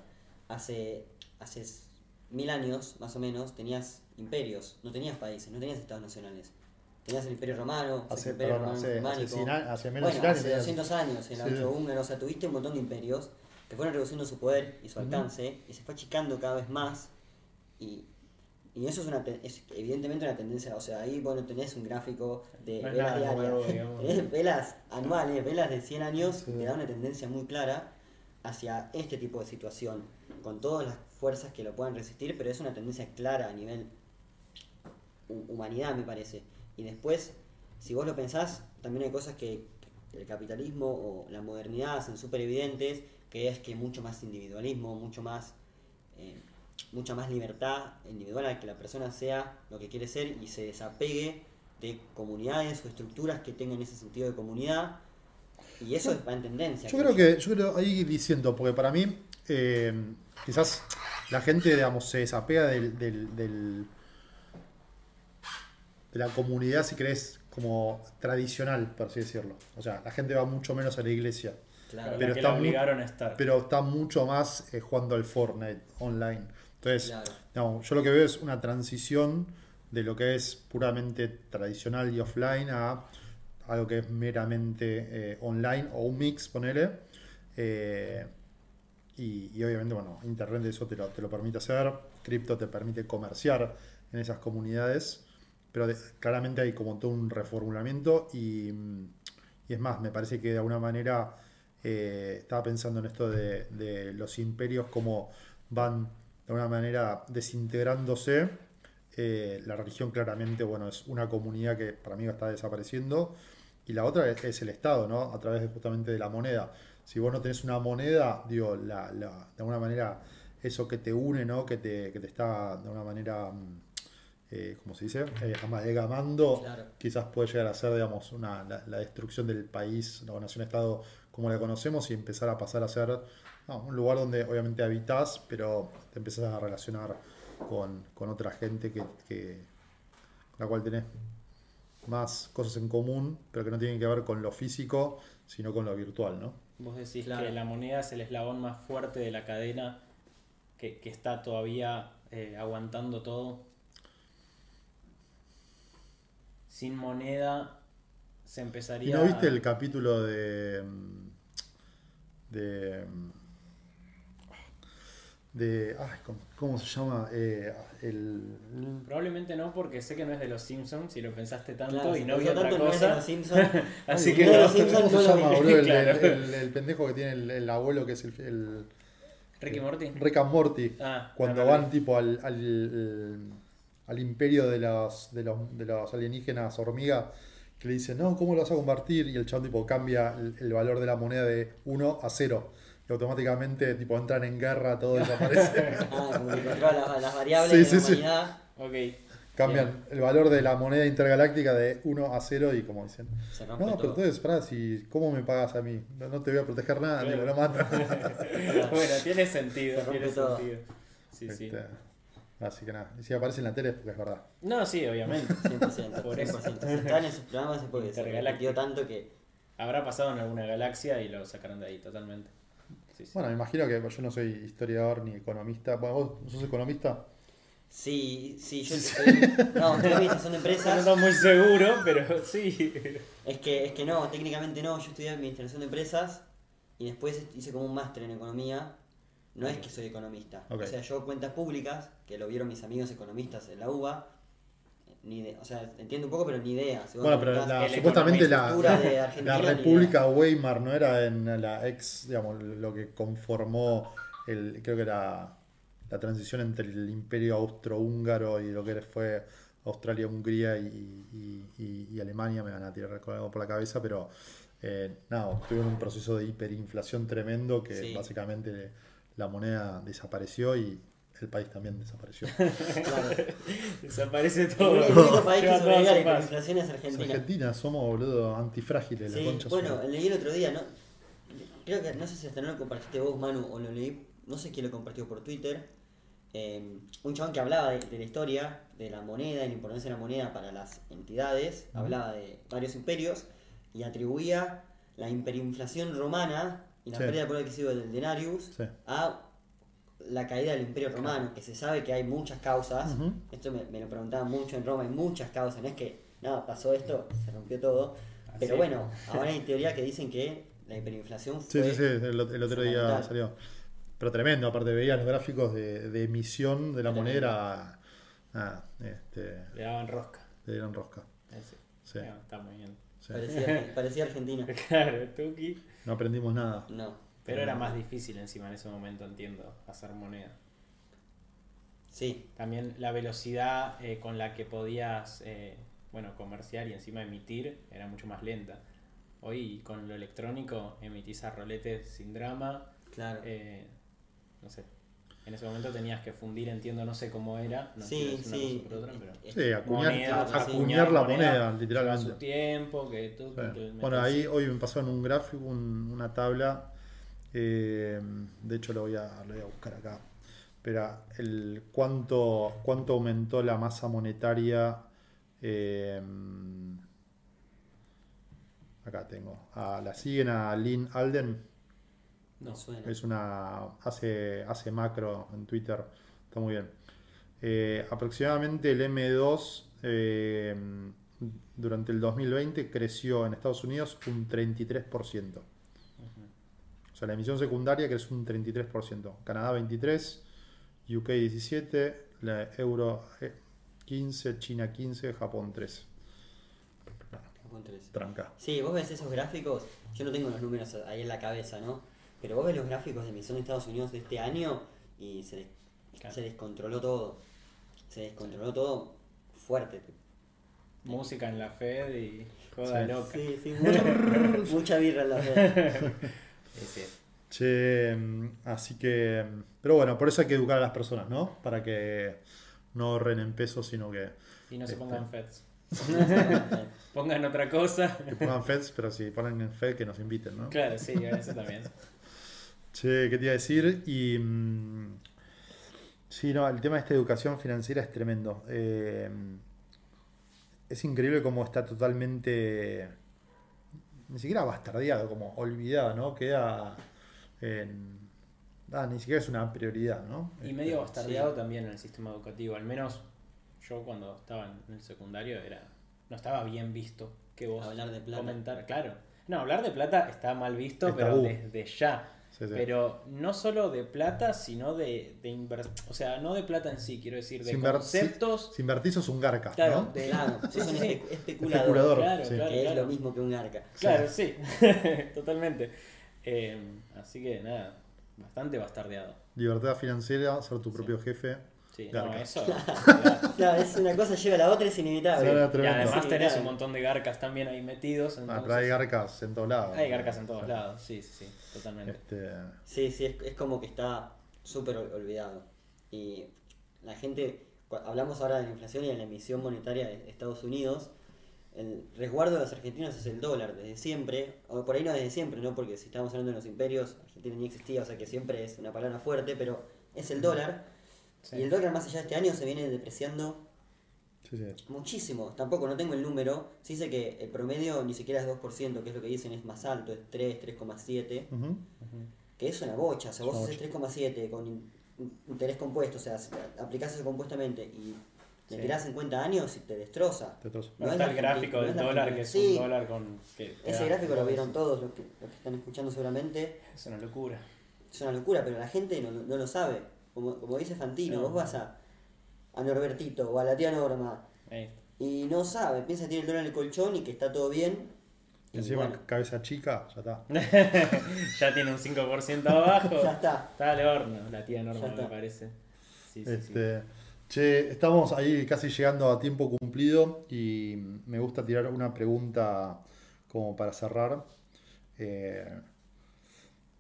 hace, hace mil años, más o menos, tenías imperios, no tenías países, no tenías estados nacionales. Tenías el imperio romano, el Hace, imperio perdón, romano hace, hace, germánico. 100 a- hace menos de Bueno, 100 años. hace tenías- 200 años, el Sí. austrohúngaro, o sea, tuviste un montón de imperios que fueron reduciendo su poder y su alcance y se fue achicando cada vez más y, y eso es, una, es evidentemente una tendencia, o sea, ahí bueno tenés un gráfico de No velas nada diarias, nuevo, <laughs> digamos. tenés velas anuales, velas de 100 años, Sí. te da una tendencia muy clara hacia este tipo de situación, con todas las fuerzas que lo puedan resistir, pero es una tendencia clara a nivel hu- humanidad, me parece. Y después, si vos lo pensás, también hay cosas que que el capitalismo o la modernidad hacen súper evidentes, que es que mucho más individualismo, mucho más, eh, mucha más libertad individual a que la persona sea lo que quiere ser y se desapegue de comunidades o estructuras que tengan ese sentido de comunidad. Y eso va en tendencia. Yo creo que, yo creo ahí diciendo, porque para mí, eh, quizás la gente, digamos, se desapega del, del, del, de la comunidad, si querés, como tradicional, por así decirlo. O sea, la gente va mucho menos a la iglesia. Claro. La Pero que está la obligaron a estar. Pero está mucho más eh, jugando al Fortnite online. Entonces, Claro. digamos, yo lo que veo es una transición de lo que es puramente tradicional y offline a algo que es meramente eh, online o un mix, ponele. Eh, y, y obviamente, bueno, Internet eso te lo, te lo permite hacer, cripto te permite comerciar en esas comunidades, pero de- claramente hay como todo un reformulamiento y, y es más, me parece que de alguna manera eh, estaba pensando en esto de, de los imperios, como van de alguna manera desintegrándose. Eh, la religión claramente, bueno, es una comunidad que para mí está desapareciendo. Y la otra es, es el Estado, ¿no? A través de, justamente de la moneda. Si vos no tenés una moneda, digo, la, la- de alguna manera, eso que te une, ¿no? Que te, que te está de alguna manera, mm, eh, ¿cómo se dice? Eh, amalgamando, Claro. quizás puede llegar a ser, digamos, una, la, la destrucción del país, la nación-estado como la conocemos y empezar a pasar a ser no, un lugar donde obviamente habitas, pero te empezás a relacionar con, con otra gente que, la cual tenés más cosas en común, pero que no tienen que ver con lo físico, sino con lo virtual, ¿no? Vos decís Claro. que la moneda es el eslabón más fuerte de la cadena que, que está todavía eh, aguantando todo. Sin moneda se ¿Y empezaría. no viste a- el capítulo de. mm, de. De. ay, ¿cómo, cómo se llama? Eh, el, Probablemente no, porque sé que no es de los Simpsons, si lo pensaste tanto Claro, y no vi otra cosa. Simpsons. <laughs> Así que no, no. los Simpsons ¿Cómo se no llama, boludo? El, Claro. el- el- el pendejo que tiene el, el abuelo que es el, el Ricky Morty. Rick and Morty. Ah, Cuando no, no, van no. tipo al, al, al imperio de los, de, los, de los alienígenas hormiga, que le dicen, no, ¿cómo lo vas a convertir? Y el chabón tipo cambia el, el valor de la moneda de 1 a 0. Y automáticamente tipo entran en guerra, todo <laughs> desaparece. Ah, como que controla las, las variables Sí, de sí, la sí. humanidad. Ok. Cambian el valor de la moneda intergaláctica de 1 a 0 y como dicen, no, pero todo. entonces, pará, si, ¿cómo me pagas a mí? No, no te voy a proteger nada, Claro. ni me lo mata. <laughs> bueno, tiene sentido, tiene todo. sentido. Sí, sí. Este, así que nada, y si aparece en la tele es porque es verdad. No, sí, obviamente. <laughs> 100%. Por eso. 100%. Si están en esos programas es porque se tanto que. Habrá pasado en alguna galaxia y lo sacaron de ahí totalmente. Sí, sí. Bueno, me imagino que yo no soy historiador ni economista. Bueno, ¿vos sos economista? Sí, sí, yo soy. No, economistas son no empresas. estoy muy seguro, pero sí. Es que, es que no, técnicamente no. Yo estudié administración de empresas y después hice como un máster en economía. No es que soy economista. O sea, yo cuentas públicas, que lo vieron mis amigos economistas en la UBA. Ni de, o sea, entiendo un poco, pero ni idea. Bueno, pero la- supuestamente la, <laughs> la ni República Weimar no era en la ex, digamos, lo que conformó el, creo que era la transición entre el imperio austrohúngaro y lo que fue Australia, Hungría y, y- y- y Alemania, me van a tirar algo por la cabeza, pero eh, nada, tuvieron un proceso de hiperinflación tremendo que Sí. básicamente la moneda desapareció y el país también desapareció. <laughs> Claro. Desaparece El <laughs> todo. único país que sobrevive a la paso. hiperinflación es Es Argentina. Argentina, somos boludo antifrágiles, la Sí, concha bueno, leí el otro día, ¿no? Creo que, no sé si hasta no lo compartiste vos, Manu, o lo leí, no sé quién lo compartió por Twitter. eh, un chabón que hablaba de, de la historia, de la moneda y la importancia de la moneda para las entidades, hablaba de varios imperios y atribuía la hiperinflación romana y la Sí. pérdida de poder adquisitivo del denarius Sí. a la caída del imperio romano, que se sabe que hay muchas causas, esto me, me lo preguntaban mucho en Roma, hay muchas causas, no es que, nada, pasó esto, se rompió todo, Así pero es. bueno, <laughs> ahora hay teoría que dicen que la hiperinflación Sí, fue... sí, sí, el, el otro día salió. Pero tremendo, aparte veía los gráficos de, de emisión de la moneda, este, Le daban rosca. le dieron rosca. Sí, No, está muy bien. sí. Parecía, parecía Argentina. <laughs> Claro, Tuki. No aprendimos nada. No. Pero era más difícil encima en ese momento, entiendo, hacer moneda. Sí, También la velocidad eh, con la que podías, eh, bueno, comerciar y encima emitir era mucho más lenta. Hoy con lo electrónico emitís a roletes sin drama. claro. eh, no sé. En ese momento tenías que fundir, entiendo, no sé cómo era. No sí, sí. cosa por otra, pero. Sí, acuñar, Moneda, acuñar la moneda, lleva literalmente. su tiempo, que tú, Sí. que metes- Bueno, ahí hoy me pasó en un gráfico, un- una tabla. Eh, de hecho, lo voy, a, lo voy a buscar acá. Pero el cuánto, cuánto aumentó la masa monetaria Eh, acá tengo. Ah, la siguen a Lynn Alden. No suena. Es una. Hace, hace macro en Twitter. Está muy bien. Eh, aproximadamente el M2 eh, durante el 2020 creció en Estados Unidos un 33%. O sea, la emisión secundaria creció un 33%. Canadá 23, UK 17, la Euro eh, 15, China 15, Japón 3. Japón 3. Tranca. Sí, vos ves esos gráficos, yo no tengo los números ahí en la cabeza, ¿no? Pero vos ves los gráficos de emisión de Estados Unidos de este año y se, des- Claro. se descontroló todo. Se descontroló todo fuerte. Música en la Fed y joda Sí. loca. Sí, sí, mucha, mucha birra en la red. <laughs> Sí. Che, mm, así que. mm, Pero bueno, por eso hay que educar a las personas, ¿no? Para que no ahorren en pesos, sino que, Y no se Este. pongan Feds. <laughs> Pongan otra cosa. que pongan FEDs, pero si ponen en FED, que nos inviten, ¿no? Claro, sí, eso también. Che, ¿qué te iba a decir? Y. mm, sí, no, el tema de esta educación financiera es tremendo. Eh, es increíble cómo está totalmente. Ni siquiera bastardeado, como olvidado, ¿no? Queda. en- ah, ni siquiera es una prioridad, ¿no? Y medio Este, bastardeado también en el sistema educativo. Al menos yo cuando estaba en el secundario era no estaba bien visto que vos Hablar de plata. comentar. Claro. No, hablar de plata está mal visto, Es pero tabú. desde ya. Sí, sí. Pero no solo de plata, sino de, de inversión. O sea, no de plata en sí, quiero decir, de Si conceptos. Si invertís sos un garca, Claro, ¿no? de- Claro, Sí, un especulador. Especulador. Claro, sí. claro, Que es lo mismo que un arca. Claro, sí, <laughs> totalmente. Eh, así que nada, bastante bastardeado. Libertad financiera, ser tu Sí. propio jefe. Sí, no, eso. <laughs> claro. Es una cosa lleva a la otra, es inevitable. Claro, Y además Sí, tenés un montón de garcas también ahí metidos. Ah, entonces- pero hay garcas en todos lados. Hay garcas en todos lados, sí, sí, sí, totalmente. Este, Sí, sí, es, es como que está súper ol- olvidado. Y la gente, hablamos ahora de la inflación y de la emisión monetaria de Estados Unidos. El resguardo de los argentinos es el dólar, desde siempre, o por ahí no desde siempre, ¿no? Porque si estamos hablando de los imperios, Argentina ni existía, o sea que siempre es una palabra fuerte, pero es el dólar. Sí. Y el dólar más allá de este año se viene depreciando sí, sí. muchísimo. Tampoco, no tengo el número. Se dice que el promedio ni siquiera es 2%, que es lo que dicen, es más alto, es 3, 3,7 Ujú. Ujú. que es una bocha. O sea, vos haces 3,7 con in- interés compuesto, o sea, si aplicás eso compuestamente y le Sí. tirás 50 años y te destroza. Te trozo. No es está el gráfico del dólar, que es un dólar con... Que Ese gráfico lo vieron todos los que, los que están escuchando seguramente. Es una locura. Es una locura, pero la gente no, no lo sabe. Como, como dice Fantino, No. vos vas a, a Norbertito o a la tía Norma y no sabe, piensa que tiene el dólar en el colchón y que está todo bien. Y Encima, bueno, cabeza chica, ya está. <laughs> ya tiene un 5% abajo. ya está. Está al horno, la tía Norma, me parece. Sí, sí, sí. Este, che, estamos ahí casi llegando a tiempo cumplido y me gusta tirar una pregunta como para cerrar, eh,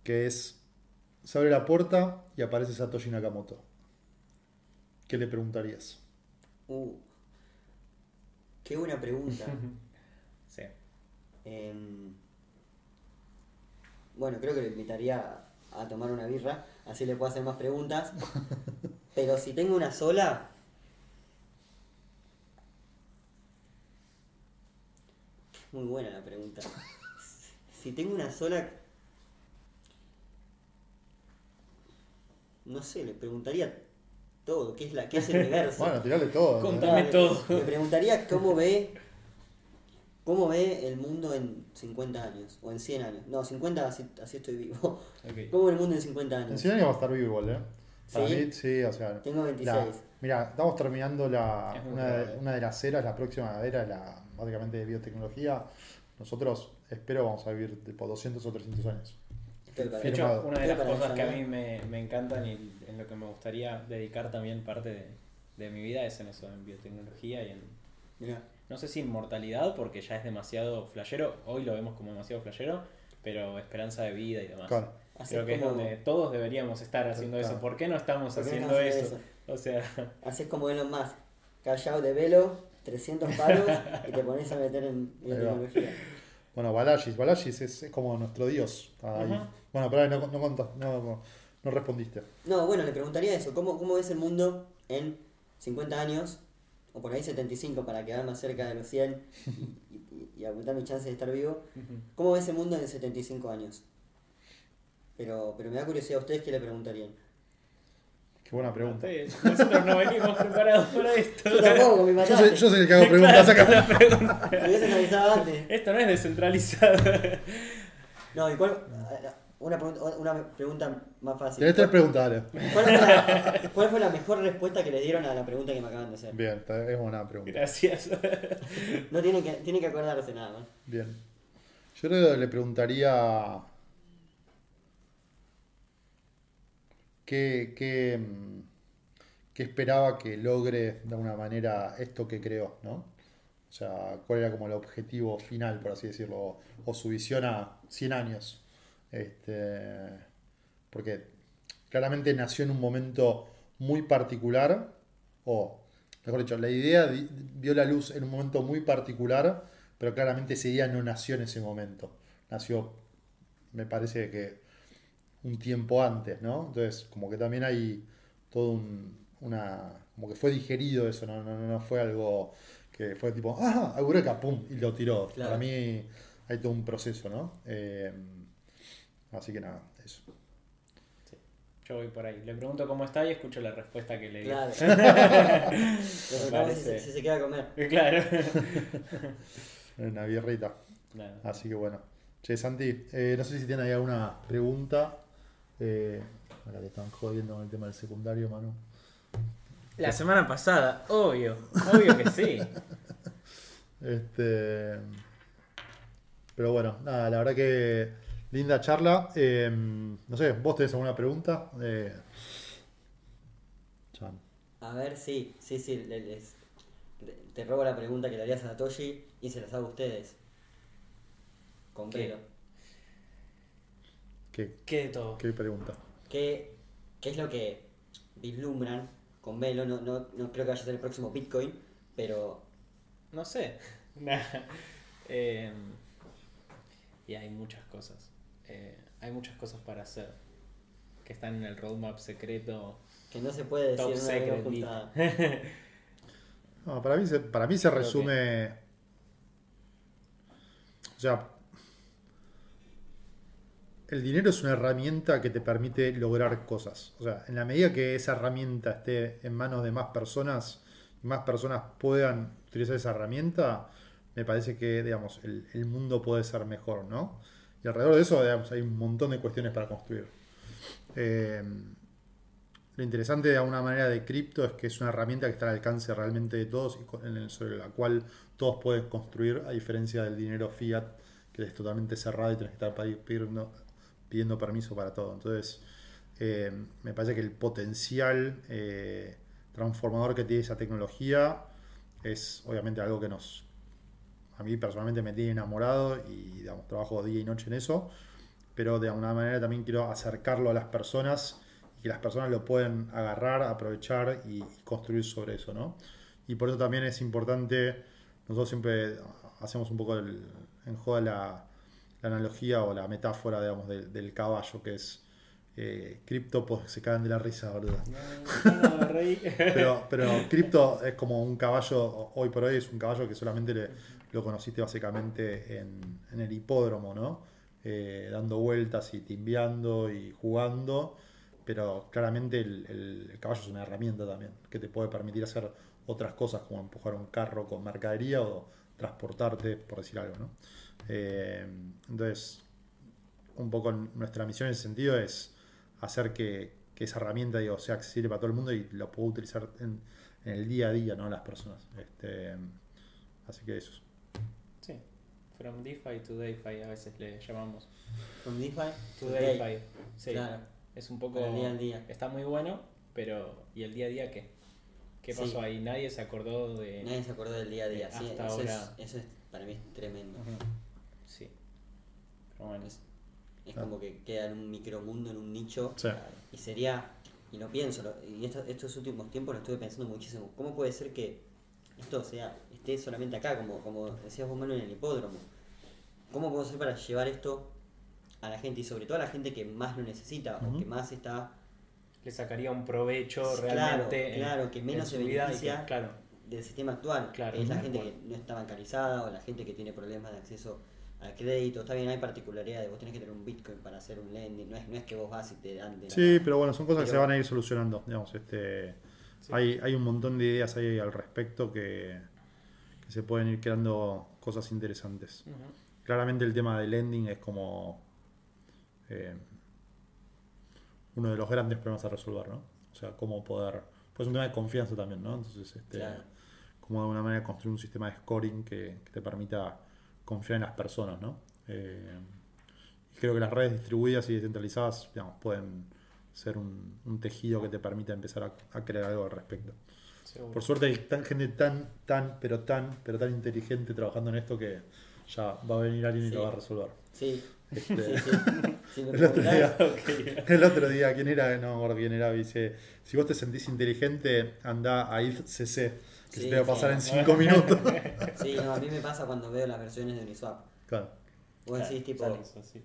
que es, se abre la puerta y aparece Satoshi Nakamoto. ¿Qué le preguntarías? Uh, qué buena pregunta. <laughs> Sí. Em, bueno, creo que lo invitaría a, a tomar una birra, así le puedo hacer más preguntas. <laughs> Pero si tengo una sola... Muy buena la pregunta. <laughs> Si tengo una sola... No sé, le preguntaría todo, ¿qué es, la, qué es el universo? <laughs> Bueno, tirale todo. Contame No, todo. Le, le preguntaría cómo ve cómo ve el mundo en 50 años o en 100 años. No, 50 así, así estoy vivo. <laughs> ¿Cómo ve el mundo en 50 En años? 100 años va a estar vivo igual, ¿eh? Para ¿Sí? mí, sí, o sea. Tengo 26. la- mira, estamos terminando la, Es muy una, de, probable. una de las eras, la próxima era la, básicamente de biotecnología. Nosotros, espero, vamos a vivir tipo 200 o 300 años. De hecho, una de las cosas que a mí me, me encantan y en lo que me gustaría dedicar también parte de, de mi vida es en eso, en biotecnología y en, Mirá. no sé si inmortalidad, porque ya es demasiado flashero, hoy lo vemos como demasiado flashero, pero esperanza de vida y demás. Claro. Creo que es donde todos deberíamos estar haciendo Claro. eso. ¿Por qué no estamos ¿Por qué no haciendo hacen eso? O sea, Haces como Elon Musk, callado de velo, 300 palos <laughs> y te pones a meter en biotecnología. Bueno, Balashis, Balashis es, es como nuestro dios. Ahí. Bueno, pero no, no, contás- no, no, respondiste. No, bueno, le preguntaría eso, ¿cómo, cómo ves el mundo en 50 años o por ahí 75 para quedar más cerca de los 100 y, y, y aumentar mi chance de estar vivo. ¿Cómo ves ese mundo en 75 años? Pero, pero me da curiosidad a ustedes qué le preguntarían. Qué buena pregunta. Ustedes- Nosotros no venimos preparados para esto. Yo tampoco, me Yo mataste. soy, yo soy el que hago preguntas acá. Me hubiesen avisado antes. Esto no es descentralizado. No, ¿y cuál? Una pregunta, una pregunta más fácil. Tenés tres preguntas, dale. ¿Cuál fue, la, cuál fue la mejor respuesta que le dieron a la pregunta que me acaban de hacer? Bien, es buena pregunta. Gracias. No tienen que, tienen que acordarse nada más. Bien. Yo le preguntaría. ¿Qué, qué, mm, qué esperaba que logre de alguna manera esto que creó, ¿no? O sea, cuál era como el objetivo final, por así decirlo, o su visión a 100 años. Este, porque claramente nació en un momento muy particular, o mejor dicho, la idea vio la luz en un momento muy particular, pero claramente esa idea no nació en ese momento. Nació, me parece que un tiempo antes, ¿no? Entonces, como que también hay todo un, una... como que fue digerido eso, no, no, no no fue algo que fue tipo, ¡ah! Eureka, ¡pum! y lo tiró. Claro. Para mí hay todo un proceso, ¿no? Eh, así que nada, eso. Yo voy por ahí. Le pregunto cómo está y escucho la respuesta que le dio. Claro. <laughs> <laughs> Si, se- si se queda a comer. <laughs> Claro. Una birrita. Nada. Así que bueno. Che, Santi, eh, no sé si tienen ahí alguna pregunta. Eh, ahora que están jodiendo con el tema del secundario, Manu. La semana pasada, obvio. Obvio que sí. <laughs> Este, pero bueno, nada, la verdad que linda charla. Eh, no sé, ¿vos tenés alguna pregunta? Eh, Chan. A ver, sí, sí, sí. le- les- te- robo la pregunta que le harías a Toshi y se las hago a ustedes. Con ¿Qué? pelo. ¿Qué, ¿Qué de todo? qué pregunta? ¿Qué, ¿Qué es lo que vislumbran con Velo? No, no, no creo que vaya a ser el próximo Bitcoin, pero No sé. <laughs> Nah. Eh, y hay muchas cosas. Eh, hay muchas cosas para hacer. Que están en el roadmap secreto. que no se puede decir una secret. <laughs> No, para mí se, para mí se resume. O sea. El dinero es una herramienta que te permite lograr cosas. O sea, en la medida que esa herramienta esté en manos de más personas y más personas puedan utilizar esa herramienta, me parece que, digamos, el, mundo puede ser mejor, ¿no? Y alrededor de eso, digamos, hay un montón de cuestiones para construir. Eh, lo interesante de alguna manera de cripto es que es una herramienta que está al alcance realmente de todos y sobre la cual todos pueden construir, a diferencia del dinero fiat, que es totalmente cerrado y tienes que estar pidiendo, pidiendo permiso para todo. Entonces, eh, me parece que el potencial eh, transformador que tiene esa tecnología es obviamente algo que nos, a mí personalmente me tiene enamorado y digamos, trabajo día y noche en eso, pero de alguna manera también quiero acercarlo a las personas y que las personas lo pueden agarrar, aprovechar y, y construir sobre eso, ¿no? Y por eso también es importante, nosotros siempre hacemos un poco el- en joda la, la analogía o la metáfora, digamos, del, del caballo, que es eh, cripto, pues se caen de la risa, boludo. No, no, reí. <laughs> Pero, pero cripto es como un caballo, hoy por hoy es un caballo que solamente le- lo conociste básicamente en, en el hipódromo, ¿no? Eh, dando vueltas y timbiando y jugando, pero claramente el, el- el caballo es una herramienta también que te puede permitir hacer otras cosas como empujar un carro con mercadería o transportarte, por decir algo, ¿no? Eh, entonces, un poco nuestra misión en ese sentido es hacer que, que esa herramienta digo, sea accesible para todo el mundo y lo pueda utilizar en, en el día a día, ¿no? Las personas. Este, así que eso. Sí. From DeFi to DeFi a veces le llamamos. From DeFi To to DeFi. Sí. Claro. Es un poco. Para el día al día. Está muy bueno, pero. ¿Y el día a día qué? ¿Qué Sí. pasó ahí? Nadie se acordó de. Nadie se acordó del día a día. Sí, hasta eso, ahora. Es, eso es, para mí es tremendo. Sí. Pero bueno. Es, es Ah. como que queda en un micromundo, en un nicho. Sí. Y sería, y lo pienso, lo- y esto- estos últimos tiempos lo estuve pensando muchísimo. ¿Cómo puede ser que esto sea, esté solamente acá, como, como decías vos, Manu, en el hipódromo? ¿Cómo podemos hacer para llevar esto a la gente y sobre todo a la gente que más lo necesita o que más está Le sacaría un provecho Claro, realmente. en- claro, que en menos se beneficia. claro. del sistema actual. Claro, es la gente cual. que no está bancarizada o la gente que tiene problemas de acceso al crédito. Está bien, hay particularidades. Vos tenés que tener un Bitcoin para hacer un lending. No es, no es que vos vas y te dan de la Sí, nada. pero bueno, son cosas que se van a ir solucionando. Digamos, este, Sí. hay, hay un montón de ideas ahí al respecto que, que se pueden ir creando cosas interesantes. Claramente el tema del lending es como eh, uno de los grandes problemas a resolver, ¿no? O sea, cómo poder... Pues es un tema de confianza también, ¿no? Entonces, este, Claro. cómo de alguna manera construir un sistema de scoring que, que te permita confiar en las personas, ¿no? Eh, y creo que las redes distribuidas y descentralizadas, digamos, pueden ser un, un tejido que te permita empezar a, a crear algo al respecto. Seguro. Por suerte hay tan, gente tan, tan, pero tan, pero tan inteligente trabajando en esto que ya va a venir alguien y lo va a resolver. Sí, Este, <laughs> sí, sí. Si el, otro día, <laughs> <laughs> el otro día, ¿quién era? No acuerdo quién era. Dice: Si vos te sentís inteligente, anda a IFCC, que Sí, se te va a pasar sí. en 5 minutos. <laughs> Sí, no, a mí me pasa cuando veo las versiones de Uniswap. claro. Vos Claro, decís, tipo, sale eso, sí.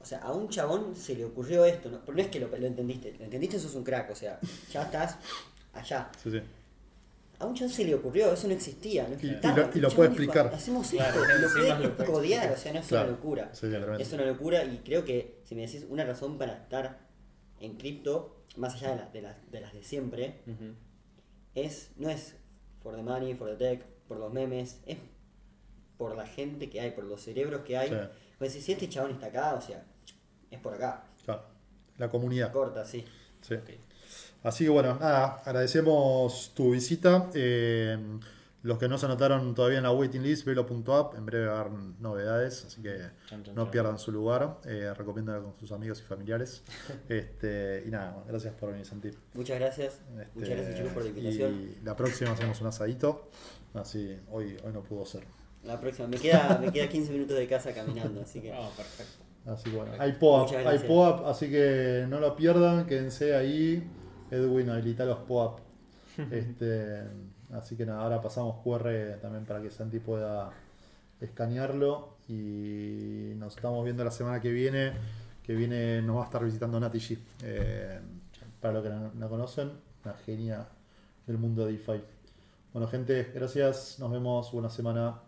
o sea, a un chabón se le ocurrió esto, ¿no? pero no es que lo, lo entendiste, lo entendiste, sos un crack, o sea, ya estás allá. Sí, sí. A un chabón se le ocurrió, eso no existía, no Y- y lo- y lo puede dijo, explicar. Hacemos Claro, esto, y lo puede lo codear, o sea, no es Claro. una locura. Sí. Es una locura y creo que si me decís una razón para estar en cripto, más allá de, la- de, las, de las de siempre, es no es for the money, for the tech, por los memes, es por la gente que hay, por los cerebros que hay. Sí. Pues si este chabón está acá, o sea, es por acá, Claro. La comunidad. corta, sí. Sí. Ok. Así que bueno, nada, agradecemos tu visita. Eh, los que no se anotaron todavía en la waiting list, velo.app, en breve va a haber novedades, así que no pierdan su lugar. Eh, recomiéndalo con sus amigos y familiares. <laughs> este, y nada, gracias por venir, Santi. Muchas gracias. Este, Muchas gracias chicos por la invitación. Y la próxima hacemos un asadito. Así, hoy, hoy no pudo ser. La próxima, me queda, me queda 15 minutos de casa caminando, así que Oh, <laughs> perfecto. Así que bueno, hay POAP, hay. POAP, así que no lo pierdan, quédense ahí. Edwin habilita los POAP. <laughs> Este, así que nada, ahora pasamos QR también para que Santi pueda escanearlo. Y nos estamos viendo la semana que viene. Que viene, nos va a estar visitando Nati G. Eh, para los que no, no conocen, una genia del mundo de DeFi. Bueno, gente, gracias. Nos vemos. Buena semana.